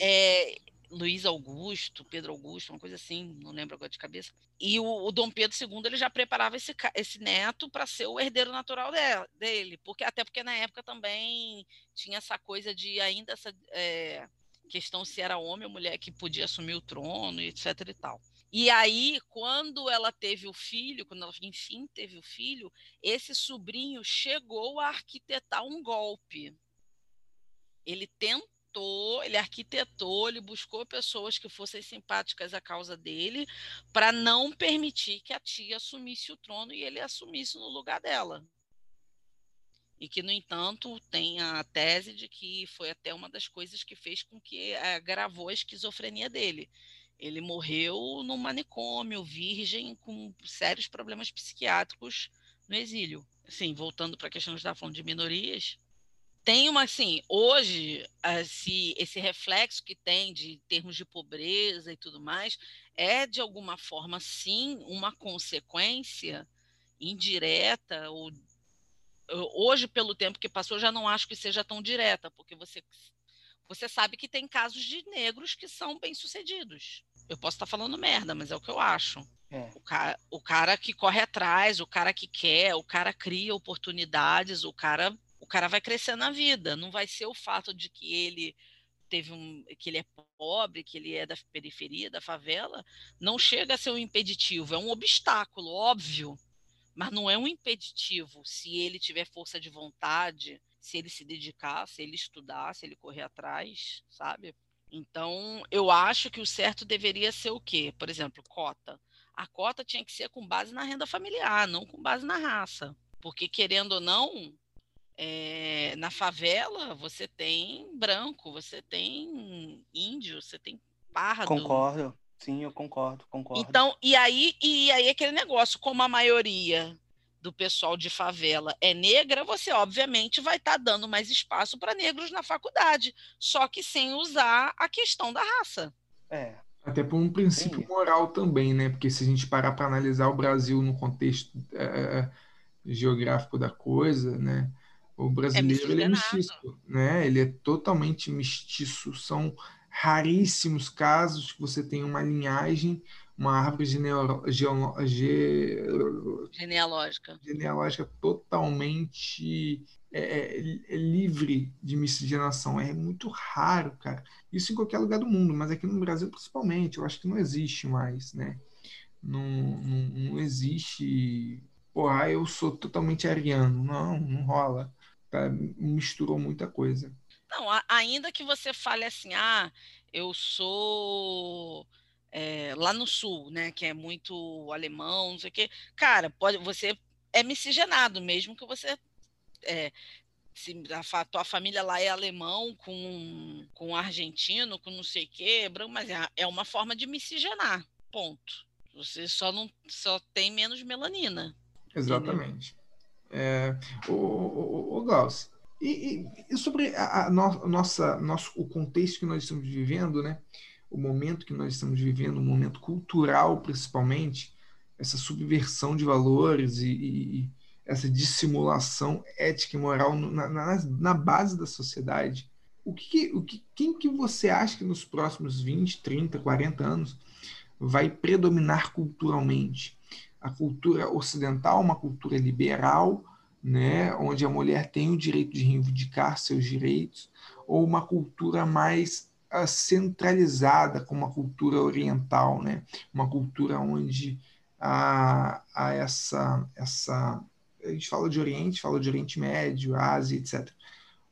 É, é Luiz Augusto, Pedro Augusto, uma coisa assim, não lembro agora de cabeça. E o, o Dom Pedro II ele já preparava esse, esse neto para ser o herdeiro natural de, dele, porque até porque na época também tinha essa coisa de ainda essa é, questão se era homem ou mulher que podia assumir o trono, etc e tal. E aí, quando ela teve o filho, quando ela enfim teve o filho, esse sobrinho chegou a arquitetar um golpe. Ele tentou ele arquitetou, ele buscou pessoas que fossem simpáticas à causa dele, para não permitir que a tia assumisse o trono e ele assumisse no lugar dela. E que, no entanto, tem a tese de que foi até uma das coisas que fez com que agravou a esquizofrenia dele. Ele morreu num manicômio, virgem, com sérios problemas psiquiátricos no exílio. Assim, voltando para a questão que estava falando de minorias, tem uma, assim, hoje, esse, esse reflexo que tem de termos de pobreza e tudo mais, é de alguma forma, sim, uma consequência indireta ou hoje pelo tempo que passou já não acho que seja tão direta porque você você sabe que tem casos de negros que são bem sucedidos eu posso estar falando merda mas é o que eu acho é. o, cara, o cara que corre atrás o cara que quer o cara cria oportunidades o cara cara vai crescer na vida, não vai ser o fato de que ele teve um que ele é pobre, que ele é da periferia, da favela, não chega a ser um impeditivo, é um obstáculo, óbvio, mas não é um impeditivo se ele tiver força de vontade, se ele se dedicar, se ele estudar, se ele correr atrás, sabe? Então, eu acho que o certo deveria ser o quê? Por exemplo, cota. A cota tinha que ser com base na renda familiar, não com base na raça. Porque, querendo ou não, é, na favela você tem branco, você tem índio, você tem pardo. Concordo, sim, eu concordo, concordo. Então, e aí, e aí aquele negócio, como a maioria do pessoal de favela é negra, você obviamente vai estar tá dando mais espaço para negros na faculdade, só que sem usar a questão da raça. É. Até por um princípio Sim. moral também, né? Porque se a gente parar para analisar o Brasil no contexto é, geográfico da coisa, né? O é brasileiro é ele é mestiço, né? Ele é totalmente mestiço. São raríssimos casos que você tem uma linhagem, uma árvore genealógica. genealógica totalmente é, é, é, livre de miscigenação. É muito raro, cara. Isso em qualquer lugar do mundo, mas aqui no Brasil principalmente, eu acho que não existe mais, né? Não, não, não existe. Porra, eu sou totalmente ariano. Não, não rola. Tá? Misturou muita coisa. Não, ainda que você fale assim, ah, eu sou é, lá no sul, né, que é muito alemão, não sei o quê. Cara, pode, você é miscigenado, mesmo que você é, se a tua família lá é alemão com, com argentino, com não sei o quê, mas é, é uma forma de miscigenar, ponto. Você só não só tem menos melanina. Exatamente. É, o, o, o Glaucio, e, e, sobre a, a no, nossa, nosso, o contexto que nós estamos vivendo, né? o momento que nós estamos vivendo, um momento cultural principalmente, essa subversão de valores e, e essa dissimulação ética e moral na, na, na base da sociedade. O que, o que, quem que você acha que nos próximos 20, 30, 40 anos vai predominar culturalmente? A cultura ocidental, uma cultura liberal, né, onde a mulher tem o direito de reivindicar seus direitos, ou uma cultura mais uh, centralizada, como a cultura oriental, né, uma cultura onde há, há essa, essa. A gente fala de Oriente, fala de Oriente Médio, Ásia, etc.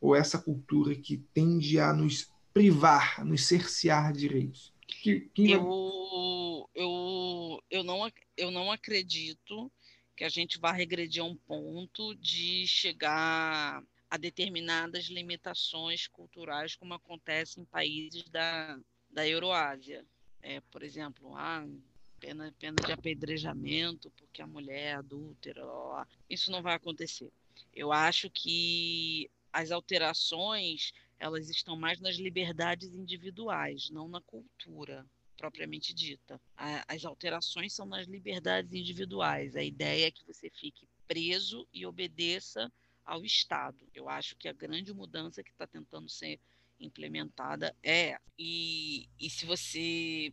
Ou essa cultura que tende a nos privar, a nos cercear direitos. Que, eu, eu, eu, não, eu não acredito que a gente vai regredir a um ponto de chegar a determinadas limitações culturais, como acontece em países da, da Euroásia. É, por exemplo, ah, pena, pena de apedrejamento porque a mulher é adúltera. Isso não vai acontecer. Eu acho que as alterações elas estão mais nas liberdades individuais, não na cultura propriamente dita. as alterações são nas liberdades individuais. A ideia é que você fique preso e obedeça ao Estado. Eu acho que a grande mudança que está tentando ser implementada é. E, e se você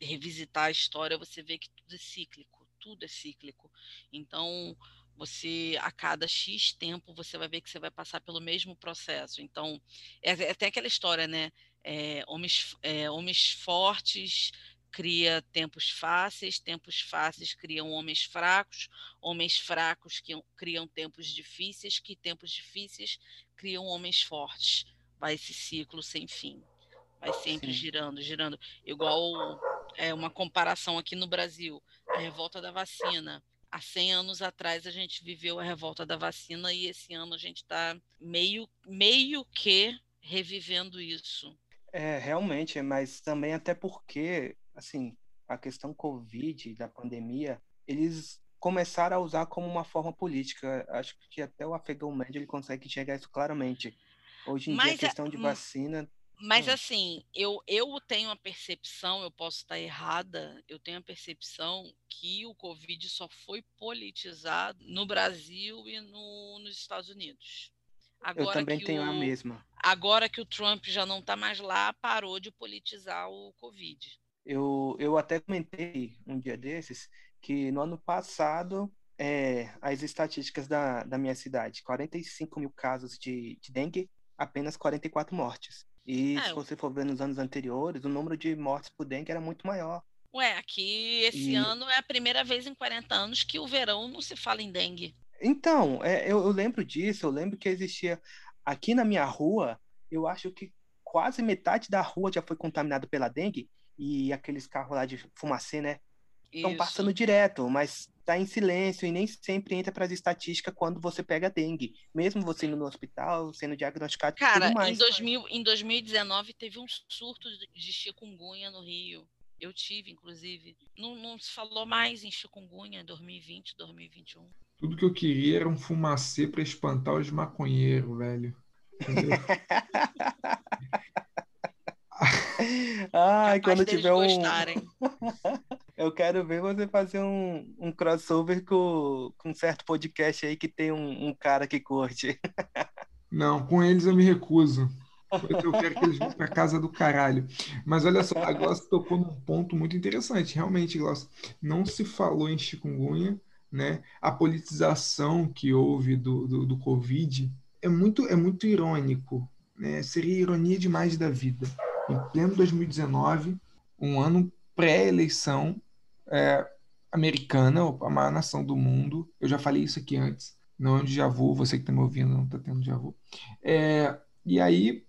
revisitar a história, você vê que tudo é cíclico. Tudo é cíclico. Então, você a cada X tempo você vai ver que você vai passar pelo mesmo processo. Então, é, é até aquela história, né? É, homens, é, homens fortes cria tempos fáceis, tempos fáceis criam homens fracos, homens fracos que criam tempos difíceis, que tempos difíceis criam homens fortes. Vai esse ciclo sem fim. Vai sempre Sim. girando, girando. Igual é, uma comparação aqui no Brasil, a revolta da vacina. Há 100 anos atrás a gente viveu a revolta da vacina e esse ano a gente está meio, meio que revivendo isso. É, realmente, mas também até porque, assim, a questão Covid, da pandemia, eles começaram a usar como uma forma política. Acho que até o afegão médio ele consegue enxergar isso claramente. Hoje em mas, dia, a questão de vacina. Mas, hum. assim, eu, eu tenho a percepção, eu posso estar errada, eu tenho a percepção que o Covid só foi politizado no Brasil e no, nos Estados Unidos. Agora eu também tenho o, a mesma. Agora que o Trump já não está mais lá, parou de politizar o Covid. Eu, eu até comentei um dia desses que no ano passado é, as estatísticas da, da minha cidade, 45 mil casos de, de dengue, apenas 44 mortes. E é, se você for ver nos anos anteriores, o número de mortes por dengue era muito maior. Ué, aqui esse e... ano é a primeira vez em 40 anos que o verão não se fala em dengue. Então, é, eu, eu, lembro disso, eu lembro que existia aqui na minha rua, eu acho que quase metade da rua já foi contaminada pela dengue e aqueles carros lá de fumacê, né? Estão passando direto, mas está em silêncio e nem sempre entra para as estatísticas quando você pega dengue, mesmo você indo no hospital, sendo diagnosticado. Cara, em, 2000, em 2019 teve um surto de chikungunya no Rio. Eu tive, inclusive. Não, não se falou mais em chikungunya em 2020, 2021. Tudo que eu queria era um fumacê para espantar os maconheiros, velho. [laughs] [laughs] Ai, quando tiver um. [laughs] eu quero ver você fazer um, um crossover com, com um certo podcast aí que tem um, um cara que curte. [laughs] Não, com eles eu me recuso. Eu quero que eles vão para casa do caralho. Mas olha só, a Glaucia tocou num ponto muito interessante. Realmente, Glaucia, não se falou em chikungunya, né? A politização que houve do, do, do Covid é muito, é muito irônico, né? Seria ironia demais da vida. Em pleno 2019, um ano pré-eleição é, americana, a maior nação do mundo, eu já falei isso aqui antes, não é um déjà vu, você que está me ouvindo não está tendo déjà vu. É, e aí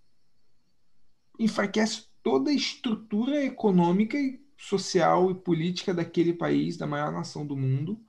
enfraquece toda a estrutura econômica, social e política daquele país, da maior nação do mundo,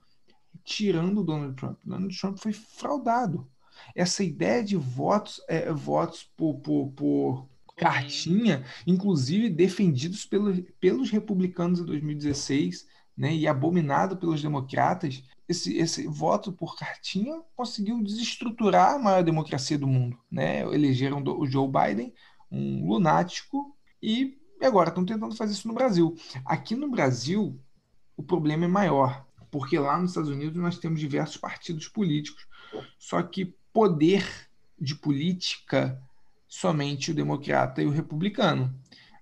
tirando Donald Trump. Donald Trump foi fraudado. Essa ideia de votos, é, votos por, por, por cartinha, inclusive defendidos pelo, pelos republicanos em 2016, né, e abominado pelos democratas, esse, esse voto por cartinha conseguiu desestruturar a maior democracia do mundo. Né? Elegeram o Joe Biden, um lunático, e agora estão tentando fazer isso no Brasil. Aqui no Brasil, o problema é maior, porque lá nos Estados Unidos nós temos diversos partidos políticos, só que poder de política somente o democrata e o republicano.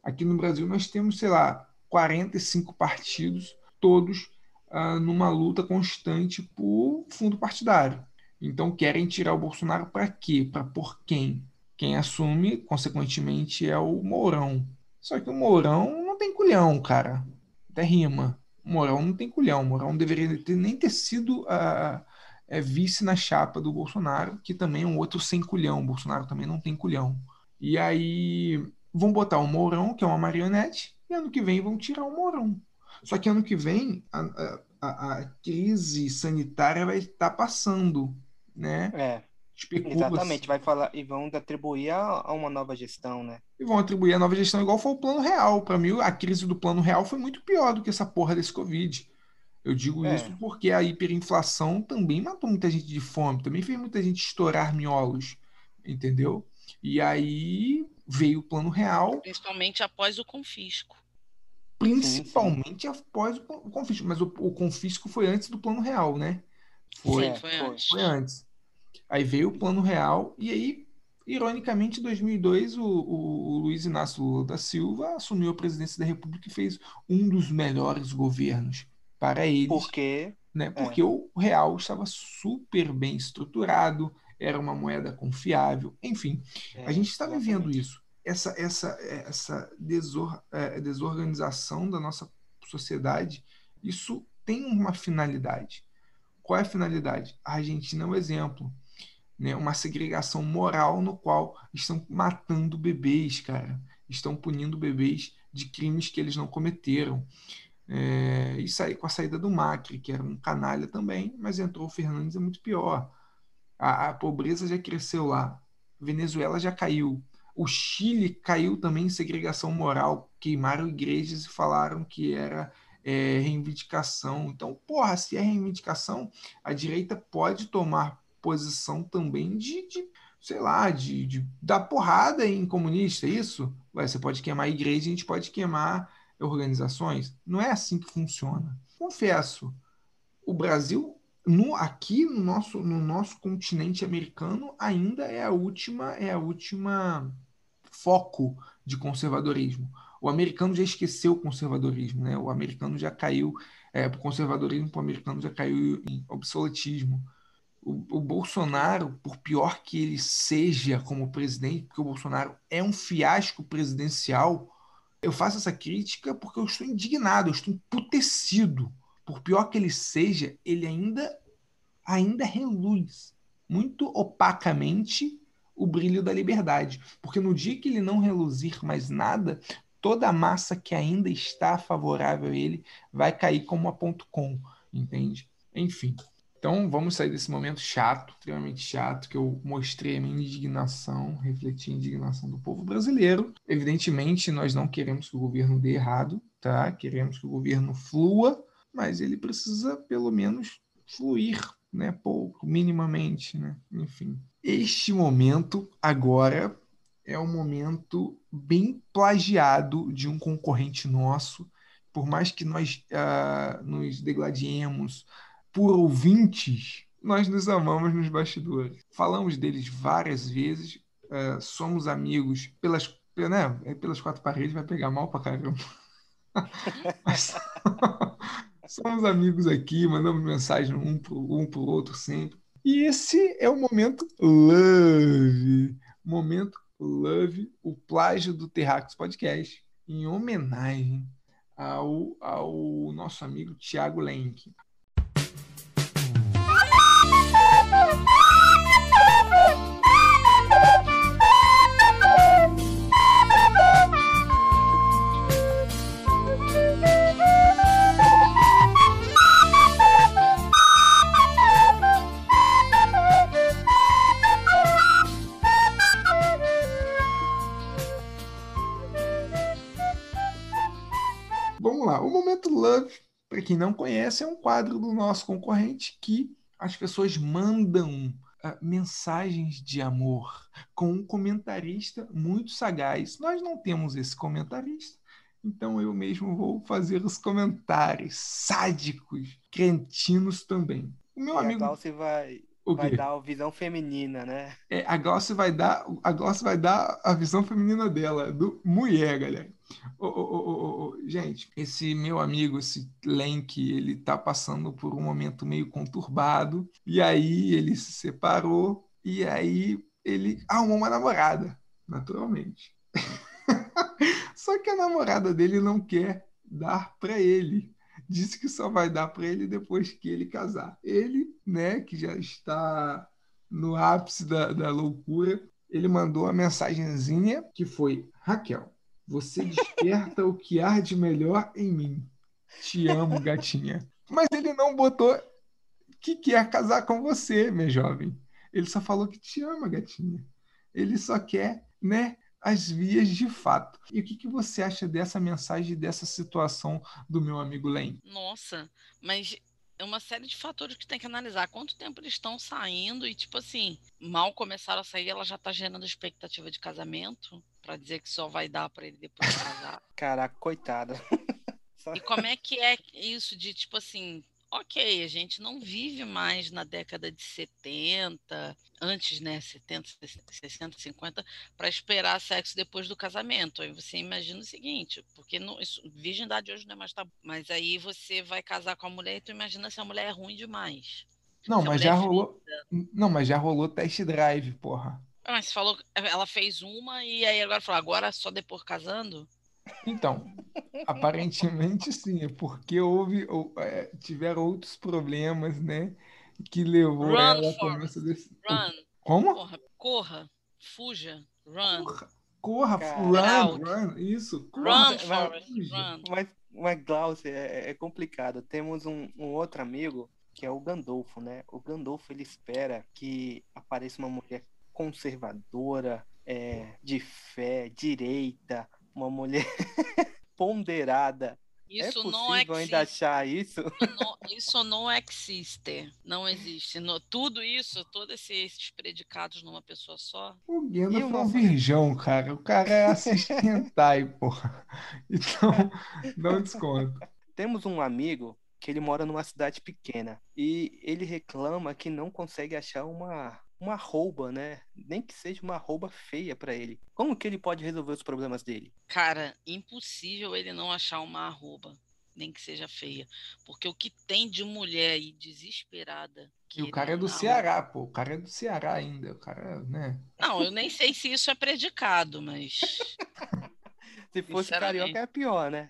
Aqui no Brasil nós temos, sei lá, 45 partidos, todos ah, numa luta constante por fundo partidário. Então querem tirar o Bolsonaro para quê? Para por quem? Quem assume, consequentemente, é o Mourão. Só que o Mourão não tem culhão, cara. Até rima. O Mourão não tem culhão. O Mourão deveria ter, nem ter sido uh, é, vice na chapa do Bolsonaro, que também é um outro sem culhão. O Bolsonaro também não tem culhão. E aí vão botar o Mourão, que é uma marionete, e ano que vem vão tirar o Mourão. Só que ano que vem a, a, a crise sanitária vai estar passando, né? É. Exatamente, vai falar e vão atribuir a, a, uma nova gestão, né? E vão atribuir a nova gestão igual foi o plano real. Para mim, a crise do plano real foi muito pior do que essa porra desse Covid. Eu digo é. isso porque a hiperinflação também matou muita gente de fome, também fez muita gente estourar miolos, entendeu? E aí veio o plano real. Principalmente após o confisco. Principalmente sim, sim. após o confisco. Mas o, o, confisco foi antes do plano real, né? Foi, sim, foi, antes. Foi antes. Aí veio o plano real, e aí, ironicamente, em 2002, o, o, o Luiz Inácio Lula da Silva assumiu a presidência da República e fez um dos melhores governos para eles. Por quê? Né? Porque é. o real estava super bem estruturado, era uma moeda confiável, enfim. É, a gente está vivendo isso. Essa, essa, essa desor, é, desorganização da nossa sociedade, isso tem uma finalidade. Qual é a finalidade? A Argentina é um exemplo. Né? Uma segregação moral no qual estão matando bebês, cara. Estão punindo bebês de crimes que eles não cometeram. É, e sair com a saída do Macri, que era um canalha também, mas entrou o Fernandes, é muito pior. A, a pobreza já cresceu lá. Venezuela já caiu. O Chile caiu também em segregação moral. Queimaram igrejas e falaram que era é, reivindicação. Então, porra, se é reivindicação, a direita pode tomar posição também de, de sei lá, de, de dar porrada em comunista, é isso? Ué, você pode queimar a igreja, a gente pode queimar organizações. Não é assim que funciona. Confesso, o Brasil no, aqui no nosso, no nosso continente americano ainda é a última é a última foco de conservadorismo. O americano já esqueceu o conservadorismo, né? O americano já caiu, é, o conservadorismo para o americano já caiu em obsoletismo. O, o, Bolsonaro, por pior que ele seja como presidente, porque o Bolsonaro é um fiasco presidencial, eu faço essa crítica porque eu estou indignado, eu estou emputecido por pior que ele seja, ele ainda, ainda reluz muito opacamente o brilho da liberdade. Porque no dia que ele não reluzir mais nada, toda a massa que ainda está favorável a ele vai cair como a ponto com, entende? Enfim. Então vamos sair desse momento chato, extremamente chato, que eu mostrei a minha indignação, refleti a indignação do povo brasileiro. Evidentemente, nós não queremos que o governo dê errado, tá? Queremos que o governo flua mas ele precisa pelo menos fluir, né, pouco, minimamente, né? Enfim. Este momento agora é um momento bem plagiado de um concorrente nosso, por mais que nós uh, nos degladiemos por ouvintes, nós nos amamos nos bastidores. Falamos deles várias vezes, uh, somos amigos pelas, né, é pelas quatro paredes, vai pegar mal pra caramba. [laughs] Mas, [laughs] somos amigos aqui, mandamos mensagem um pro, um pro outro sempre. E esse é o momento love. Momento love, o plágio do Terracos Podcast, em homenagem ao, ao nosso amigo Tiago Lenk. Vamos lá. O Momento Love, para quem não conhece, é um quadro do nosso concorrente que as pessoas mandam uh, mensagens de amor com um comentarista muito sagaz. Nós não temos esse comentarista, então eu mesmo vou fazer os comentários sádicos, cretinos também. O meu e amigo. A vai, o vai dar a visão feminina, né? É, a Glaucia vai dar, a Glaucia vai dar a visão feminina dela, do mulher, galera. Oh, oh, oh, gente, esse meu amigo, esse Lenk, ele tá passando por um momento meio conturbado, e aí ele se separou, e aí ele arrumou uma namorada, naturalmente. [laughs] Só que a namorada dele não quer dar para ele. Disse que só vai dar para ele depois que ele casar. Ele, né, que já está no ápice da, da loucura, ele mandou a mensagenzinha que foi: Raquel, você desperta o que há de melhor em mim. Te amo, gatinha. Mas ele não botou que quer casar com você, minha jovem. Ele só falou que te ama, gatinha. Ele só quer, né, as vias de fato. E o que, que você acha dessa mensagem, dessa situação do meu amigo Len? Nossa, mas é uma série de fatores que tem que analisar. Quanto tempo eles estão saindo e, tipo assim, mal começaram a sair, ela já tá gerando expectativa de casamento para dizer que só vai dar para ele depois [laughs] casar. Caraca, coitada. [laughs] E como é que é isso de, tipo assim, ok, a gente não vive mais na década de 70, antes, né, 70, 60, 50, para esperar sexo depois do casamento. Aí você imagina o seguinte, porque não, isso, virgindade hoje não é mais tabu, mas aí você vai casar com a mulher e tu imagina se a mulher é ruim demais. Não, mas já é rolou. Não, mas já rolou test drive, porra. Ah, mas você falou ela fez uma e aí agora falou, agora só depois casando? Então, aparentemente sim, é porque houve, ou, é, tiveram outros problemas, né? Que levou run, ela a começar desse. Run. Como? Corra, corra, fuja, run. Corra, corra run, run, isso. Corra, run, Forrest, run. Mas, mas Glaucio, é, é complicado. Temos um, um outro amigo que é o Gandolfo, né? O Gandolfo ele espera que apareça uma mulher conservadora, é, de fé, direita, uma mulher [laughs] ponderada. É isso é não existe. ainda achar isso? Isso não, isso não existe. Não existe. No, tudo isso, todos esses predicados numa pessoa só. O Guindo é um virgão, cara. O cara é assistente [laughs] porra. Então, não desconto. Temos um amigo que ele mora numa cidade pequena e ele reclama que não consegue achar uma uma rouba, né? Nem que seja uma rouba feia para ele. Como que ele pode resolver os problemas dele? Cara, impossível ele não achar uma arroba, nem que seja feia. Porque o que tem de mulher aí desesperada. E o cara é do Ceará, pô. O cara é do Ceará ainda. O cara, né? Não, eu nem sei se isso é predicado, mas. [laughs] [laughs] se fosse carioca é pior, né?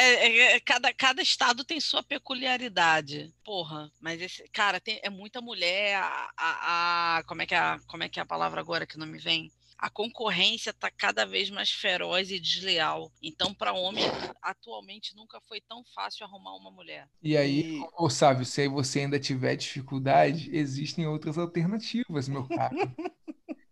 É, é, é, cada, cada estado tem sua peculiaridade. Porra, mas esse. Cara, tem, é muita mulher. A, a, a, como, é que é, como é que é a palavra agora que não me vem? a concorrência está cada vez mais feroz e desleal. Então, para homem, atualmente nunca foi tão fácil arrumar uma mulher. E aí, ô Sávio, se aí você ainda tiver dificuldade, existem outras alternativas, meu caro. [laughs]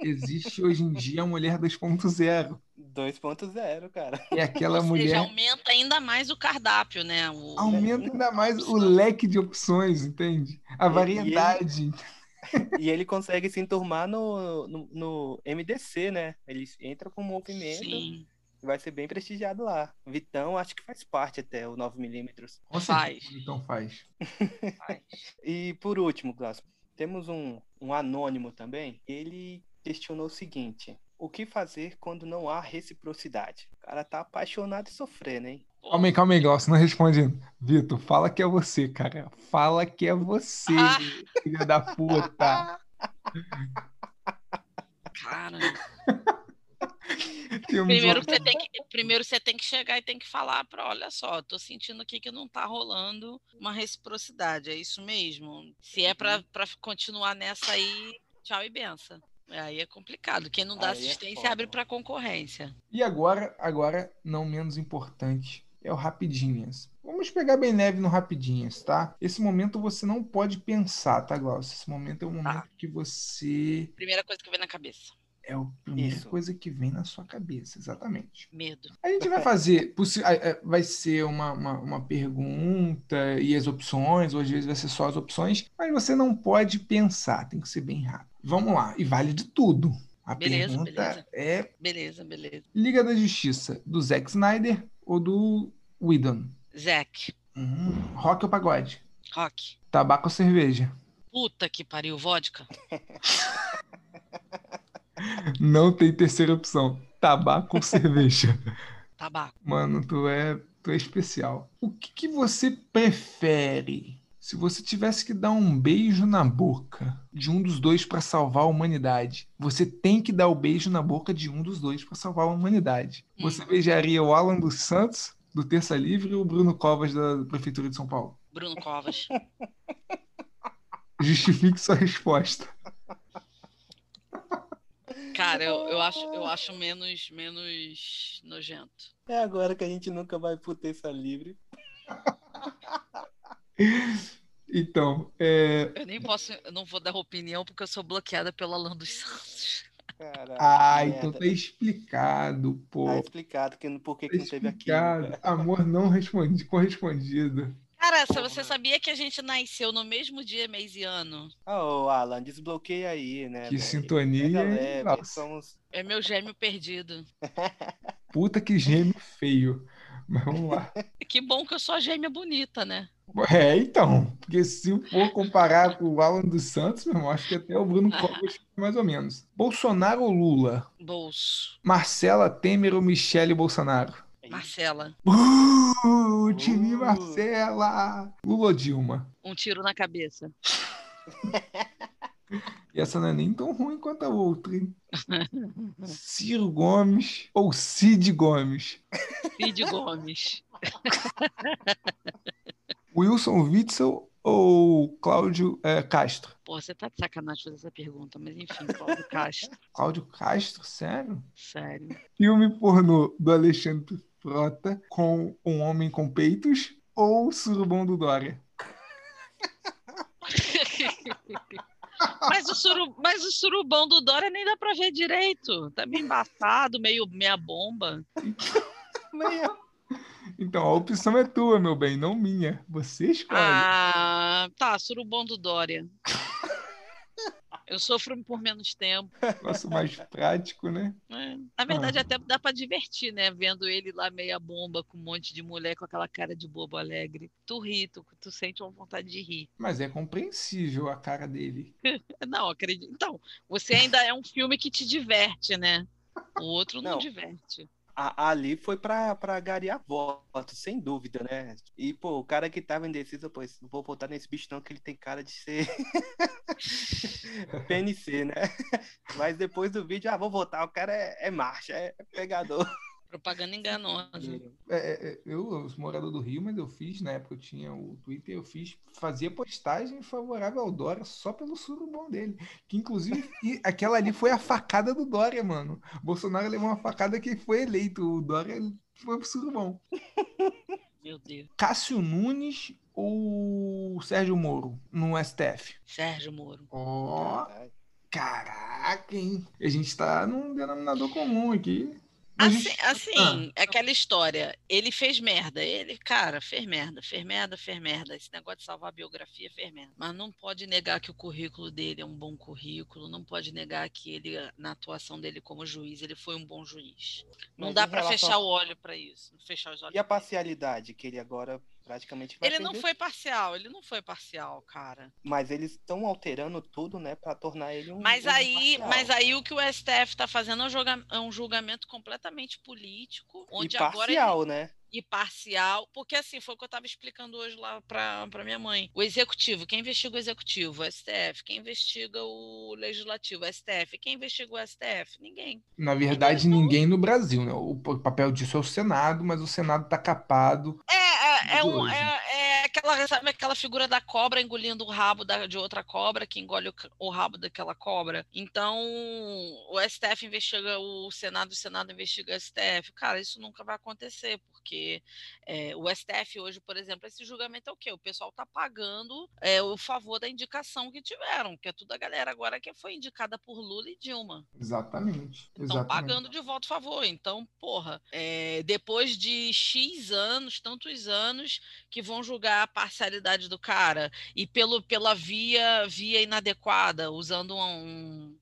Existe hoje em dia a mulher 2.0. 2.0, cara. É aquela Ou mulher. Seja, aumenta ainda mais o cardápio, né? O... Aumenta ainda mais o leque de opções, entende? A variedade. E ele, e ele consegue se enturmar no, no, no, MDC, né? Ele entra com um movimento. Sim. Vai ser bem prestigiado lá. Vitão, acho que faz parte até o 9mm. Faz. Então faz. faz. [laughs] e por último, Clássico, temos um, um anônimo também. Ele questionou o seguinte: o que fazer quando não há reciprocidade? O cara tá apaixonado e sofrendo, hein? Calma aí, calma aí, Glaucio, não responde. Vitor, fala que é você, cara. Fala que é você, [laughs] filha da puta. Cara. primeiro, você tem que, primeiro você tem que chegar e tem que falar para, olha só, tô sentindo aqui que não tá rolando uma reciprocidade, é isso mesmo. Se é para uhum. continuar nessa aí, tchau e benção. Aí é complicado. Quem não dá aí é assistência é abre para concorrência. E agora, agora, não menos importante, é o Rapidinhas. Vamos pegar bem leve no Rapidinhas, tá? Esse momento você não pode pensar, tá, Glaucio? Esse momento é o momento ah. que você. Primeira coisa que vem na cabeça. É a primeira Isso. coisa que vem na sua cabeça, exatamente. Medo. A gente vai fazer, vai ser uma, uma, uma, pergunta e as opções, ou às vezes vai ser só as opções, mas você não pode pensar, tem que ser bem rápido. Vamos lá, e vale de tudo. A beleza, pergunta beleza. é. Beleza, beleza. Liga da Justiça, do Zack Snyder ou do Whedon? Zack. Hum, rock ou pagode? Rock. Tabaco ou cerveja? Puta que pariu, vodka. [laughs] Não tem terceira opção. Tabaco ou cerveja? Tabaco. Mano, tu é, tu é especial. O que, que você prefere? Se você tivesse que dar um beijo na boca de um dos dois para salvar a humanidade, você tem que dar o beijo na boca de um dos dois para salvar a humanidade. Você hum. beijaria o Alan dos Santos, do Terça Livre, ou o Bruno Covas, da Prefeitura de São Paulo? Bruno Covas. [laughs] Justifique sua resposta. Cara, eu, eu, acho, eu acho menos, menos nojento. É agora que a gente nunca vai pro terça livre. [laughs] Então, é... Eu nem posso, eu não vou dar opinião porque eu sou bloqueada pelo Alan dos Santos. Caraca, ah, então tá explicado, pô. Tá explicado que, por que, tá que não teve aqui. Amor não respondi, correspondido. Cara, se você sabia que a gente nasceu no mesmo dia, mês e ano? Ô, oh, Alan, desbloqueia aí, né? Que véio? sintonia. Leve, somos... É meu gêmeo perdido. [laughs] Puta que gêmeo feio. Mas vamos lá. [laughs] Que bom que eu sou a gêmea bonita, né? É, então. Porque se for comparar com o Alan dos Santos, meu irmão, acho que até o Bruno ah. Covas mais ou menos. Bolsonaro ou Lula? Bolso. Marcela Temer ou Michele Bolsonaro? Marcela. Uh, time uh. Marcela! Lula Dilma? Um tiro na cabeça. [laughs] E essa não é nem tão ruim quanto a outra, hein? [laughs] Ciro Gomes ou Cid Gomes? Cid Gomes. [laughs] Wilson Witzel ou Cláudio é, Castro? Pô, você tá de sacanagem fazer essa pergunta, mas enfim, Cláudio Castro. Cláudio Castro? Sério? Sério. Filme pornô do Alexandre Frota com Um Homem com Peitos ou Surubom do Dória? Mas o, suru, mas o surubão do Dória nem dá pra ver direito. Tá meio embaçado, meio meia bomba. então, a opção é tua, meu bem, não minha. Você escolhe. Ah, tá, surubom do Dória. Eu sofro por menos tempo. [laughs] Nossa, mais prático, né? É. Na verdade, ah. até dá para divertir, né? Vendo ele lá meia bomba com um monte de mulher com aquela cara de bobo alegre. Tu ri, tu, tu sente uma vontade de rir. Mas é compreensível a cara dele. [laughs] não, acredito. Então, você ainda é um filme que te diverte, né? O outro não, não diverte a, ali foi pra, pra gariar votos, sem dúvida, né? E, pô, o cara que tava indeciso, pô, não vou votar nesse bicho não, que ele tem cara de ser [laughs] PNC, né? Mas depois do vídeo, ah, vou votar, o cara é, é marcha, é pegador. Propaganda enganosa. É, é, é, eu, sou morador do Rio, mas eu fiz, na época eu tinha o Twitter, eu fiz, fazia postagem favorável ao Dória só pelo surubom dele. Que inclusive, [laughs] aquela ali foi a facada do Dória, mano. Bolsonaro levou uma facada que foi eleito. O Dória foi pro surubom. [laughs] Meu Deus. Cássio Nunes ou Sérgio Moro no STF? Sérgio Moro. Ó. Oh, caraca, hein? A gente tá num denominador comum aqui. Assim, assim ah. aquela história. Ele fez merda. Ele, cara, fez merda, fez merda, fez merda. Esse negócio de salvar a biografia fez merda. Mas não pode negar que o currículo dele é um bom currículo. Não pode negar que ele, na atuação dele como juiz, ele foi um bom juiz. Não Mas dá para relação... fechar o olho para isso. Fechar os olhos. E a parcialidade que ele agora praticamente Ele não foi parcial, ele não foi parcial, cara. Mas eles estão alterando tudo, né, para tornar ele um Mas um aí, parcial. mas aí o que o STF está fazendo é um, é um julgamento completamente político, onde e parcial, ele... né? E parcial, porque assim, foi o que eu estava explicando hoje lá para minha mãe. O executivo, quem investiga o executivo? O STF. Quem investiga o legislativo? O STF. Quem investiga o STF? Ninguém. Na verdade, então, ninguém no Brasil, né? O papel disso é o Senado, mas o Senado está capado. É, é, é, um, é, é, aquela, sabe aquela figura da cobra engolindo o rabo da, de outra cobra, que engole o, o rabo daquela cobra. Então, o STF investiga o Senado, o Senado investiga o STF. Cara, isso nunca vai acontecer, porque é, o STF hoje, por exemplo, esse julgamento é o quê? O pessoal está pagando é, o favor da indicação que tiveram, que é toda a galera agora que foi indicada por Lula e Dilma. Exatamente. Estão pagando de volta favor. Então, porra, é, depois de X anos, tantos anos, que vão julgar a parcialidade do cara e pelo, pela via, via inadequada, usando um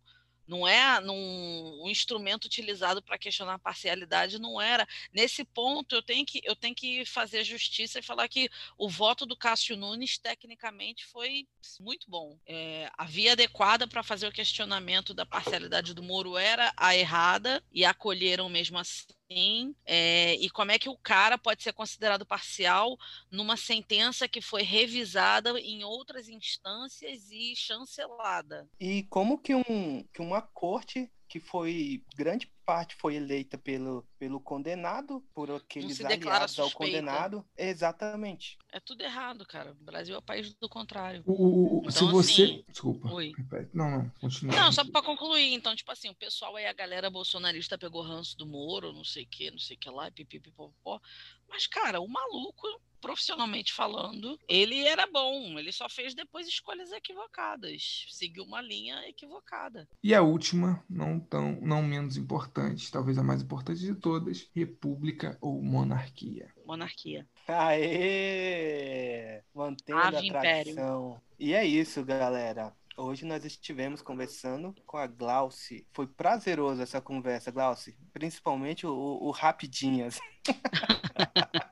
não é num, um instrumento utilizado para questionar a parcialidade, não era. Nesse ponto, eu tenho, que, eu tenho que fazer justiça e falar que o voto do Cássio Nunes, tecnicamente, foi muito bom. É, a via adequada para fazer o questionamento da parcialidade do Moro era a errada, e acolheram mesmo assim Sim, é, e como é que o cara pode ser considerado parcial numa sentença que foi revisada em outras instâncias e chancelada? E como que, um, que uma corte que foi grande parte foi eleita pelo, pelo condenado, por aqueles aliados ao condenado. Exatamente. É tudo errado, cara. O Brasil é o país do contrário. O, o, então, se você. Assim, Desculpa. Oi. Não, não, continua. Não, só para concluir. Então, tipo assim, o pessoal aí, a galera bolsonarista pegou ranço do Moro, não sei o que, não sei o que lá, pipipipopó. Mas, cara, o maluco profissionalmente falando, ele era bom, ele só fez depois escolhas equivocadas, seguiu uma linha equivocada. E a última, não tão, não menos importante, talvez a mais importante de todas, república ou monarquia. Monarquia. Aê! Mantendo a tradição. Império. E é isso, galera. Hoje nós estivemos conversando com a Glauci. Foi prazeroso essa conversa, Glauci. Principalmente o, o Rapidinhas. [laughs]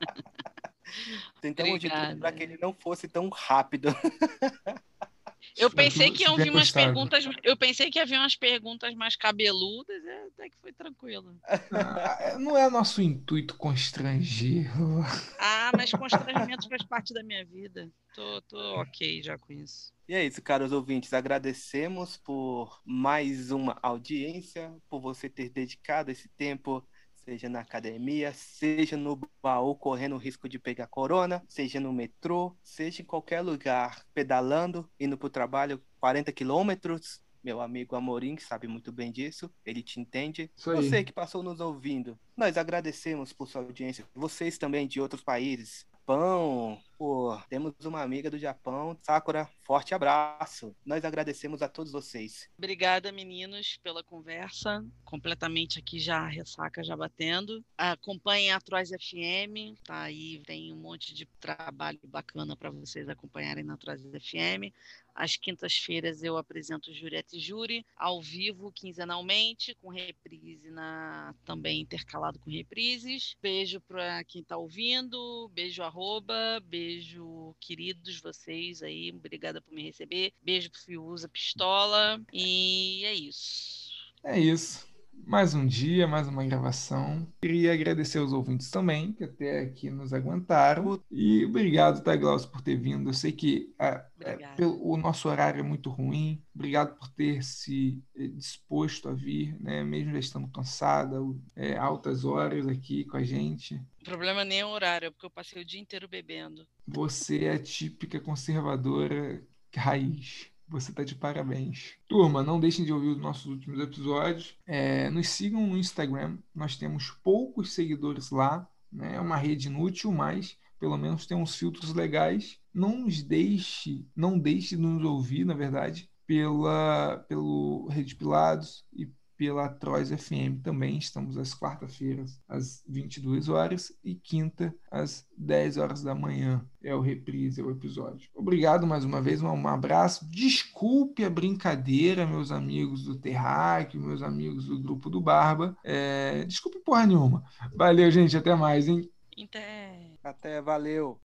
Tudo para que ele não fosse tão rápido. [laughs] Eu pensei que iam vir umas perguntas. Eu pensei que havia umas perguntas mais cabeludas, é, até que foi tranquilo. Ah, é, não é nosso intuito constranger. Ah, mas constrangimento faz parte da minha vida. Tô, tô ok já com isso. E é isso, caros ouvintes. Agradecemos por mais uma audiência, por você ter dedicado esse tempo seja na academia, seja no baú correndo o risco de pegar corona, seja no metrô, seja em qualquer lugar, pedalando, indo para o trabalho 40 quilômetros. Meu amigo Amorim, que sabe muito bem disso, ele te entende. Você que passou nos ouvindo, nós agradecemos por sua audiência. Vocês também de outros países, Japão. Temos uma amiga do Japão. Sakura, forte abraço. Nós agradecemos a todos vocês. Obrigada, meninos, pela conversa. Completamente aqui já a ressaca já batendo. Acompanhem a Troz FM, tá aí, tem um monte de trabalho bacana para vocês acompanharem na Troz FM. Às quintas-feiras eu apresento Jurete Júri, ao vivo, quinzenalmente, com reprise na também intercalado com reprises. Beijo para quem está ouvindo, beijo arroba, beijo queridos vocês aí, obrigada por me receber. Beijo pro Fiuza Pistola e é isso. É isso mais um dia, mais uma gravação. Queria agradecer aos ouvintes também, que até aqui nos aguentaram. E obrigado, tá, Glaucio, por ter vindo. Eu sei que a, é, o nosso horário é muito ruim. Obrigado por ter se eh, disposto a vir, né? mesmo já estando cansada, é, altas horas aqui com a gente. O problema nem é o horário, é porque eu passei o dia inteiro bebendo. Você é a típica conservadora raiz. Você está de parabéns. Turma, não deixem de ouvir os nossos últimos episódios. É, nos sigam no Instagram. Nós temos poucos seguidores lá. Né? É uma rede inútil, mas pelo menos tem uns filtros legais. Não nos deixe, não deixe de nos ouvir, na verdade, pela, pelo Rede Pilados e pela Trois FM também. Estamos às quarta-feiras, às 22 horas, e quinta, às 10 horas da manhã. É o reprise, é o episódio. Obrigado mais uma vez, um abraço. Desculpe a brincadeira, meus amigos do Terráqueo, meus amigos do grupo do Barba. É... Desculpe porra nenhuma. Valeu, gente. Até mais, hein? Até. Até, valeu.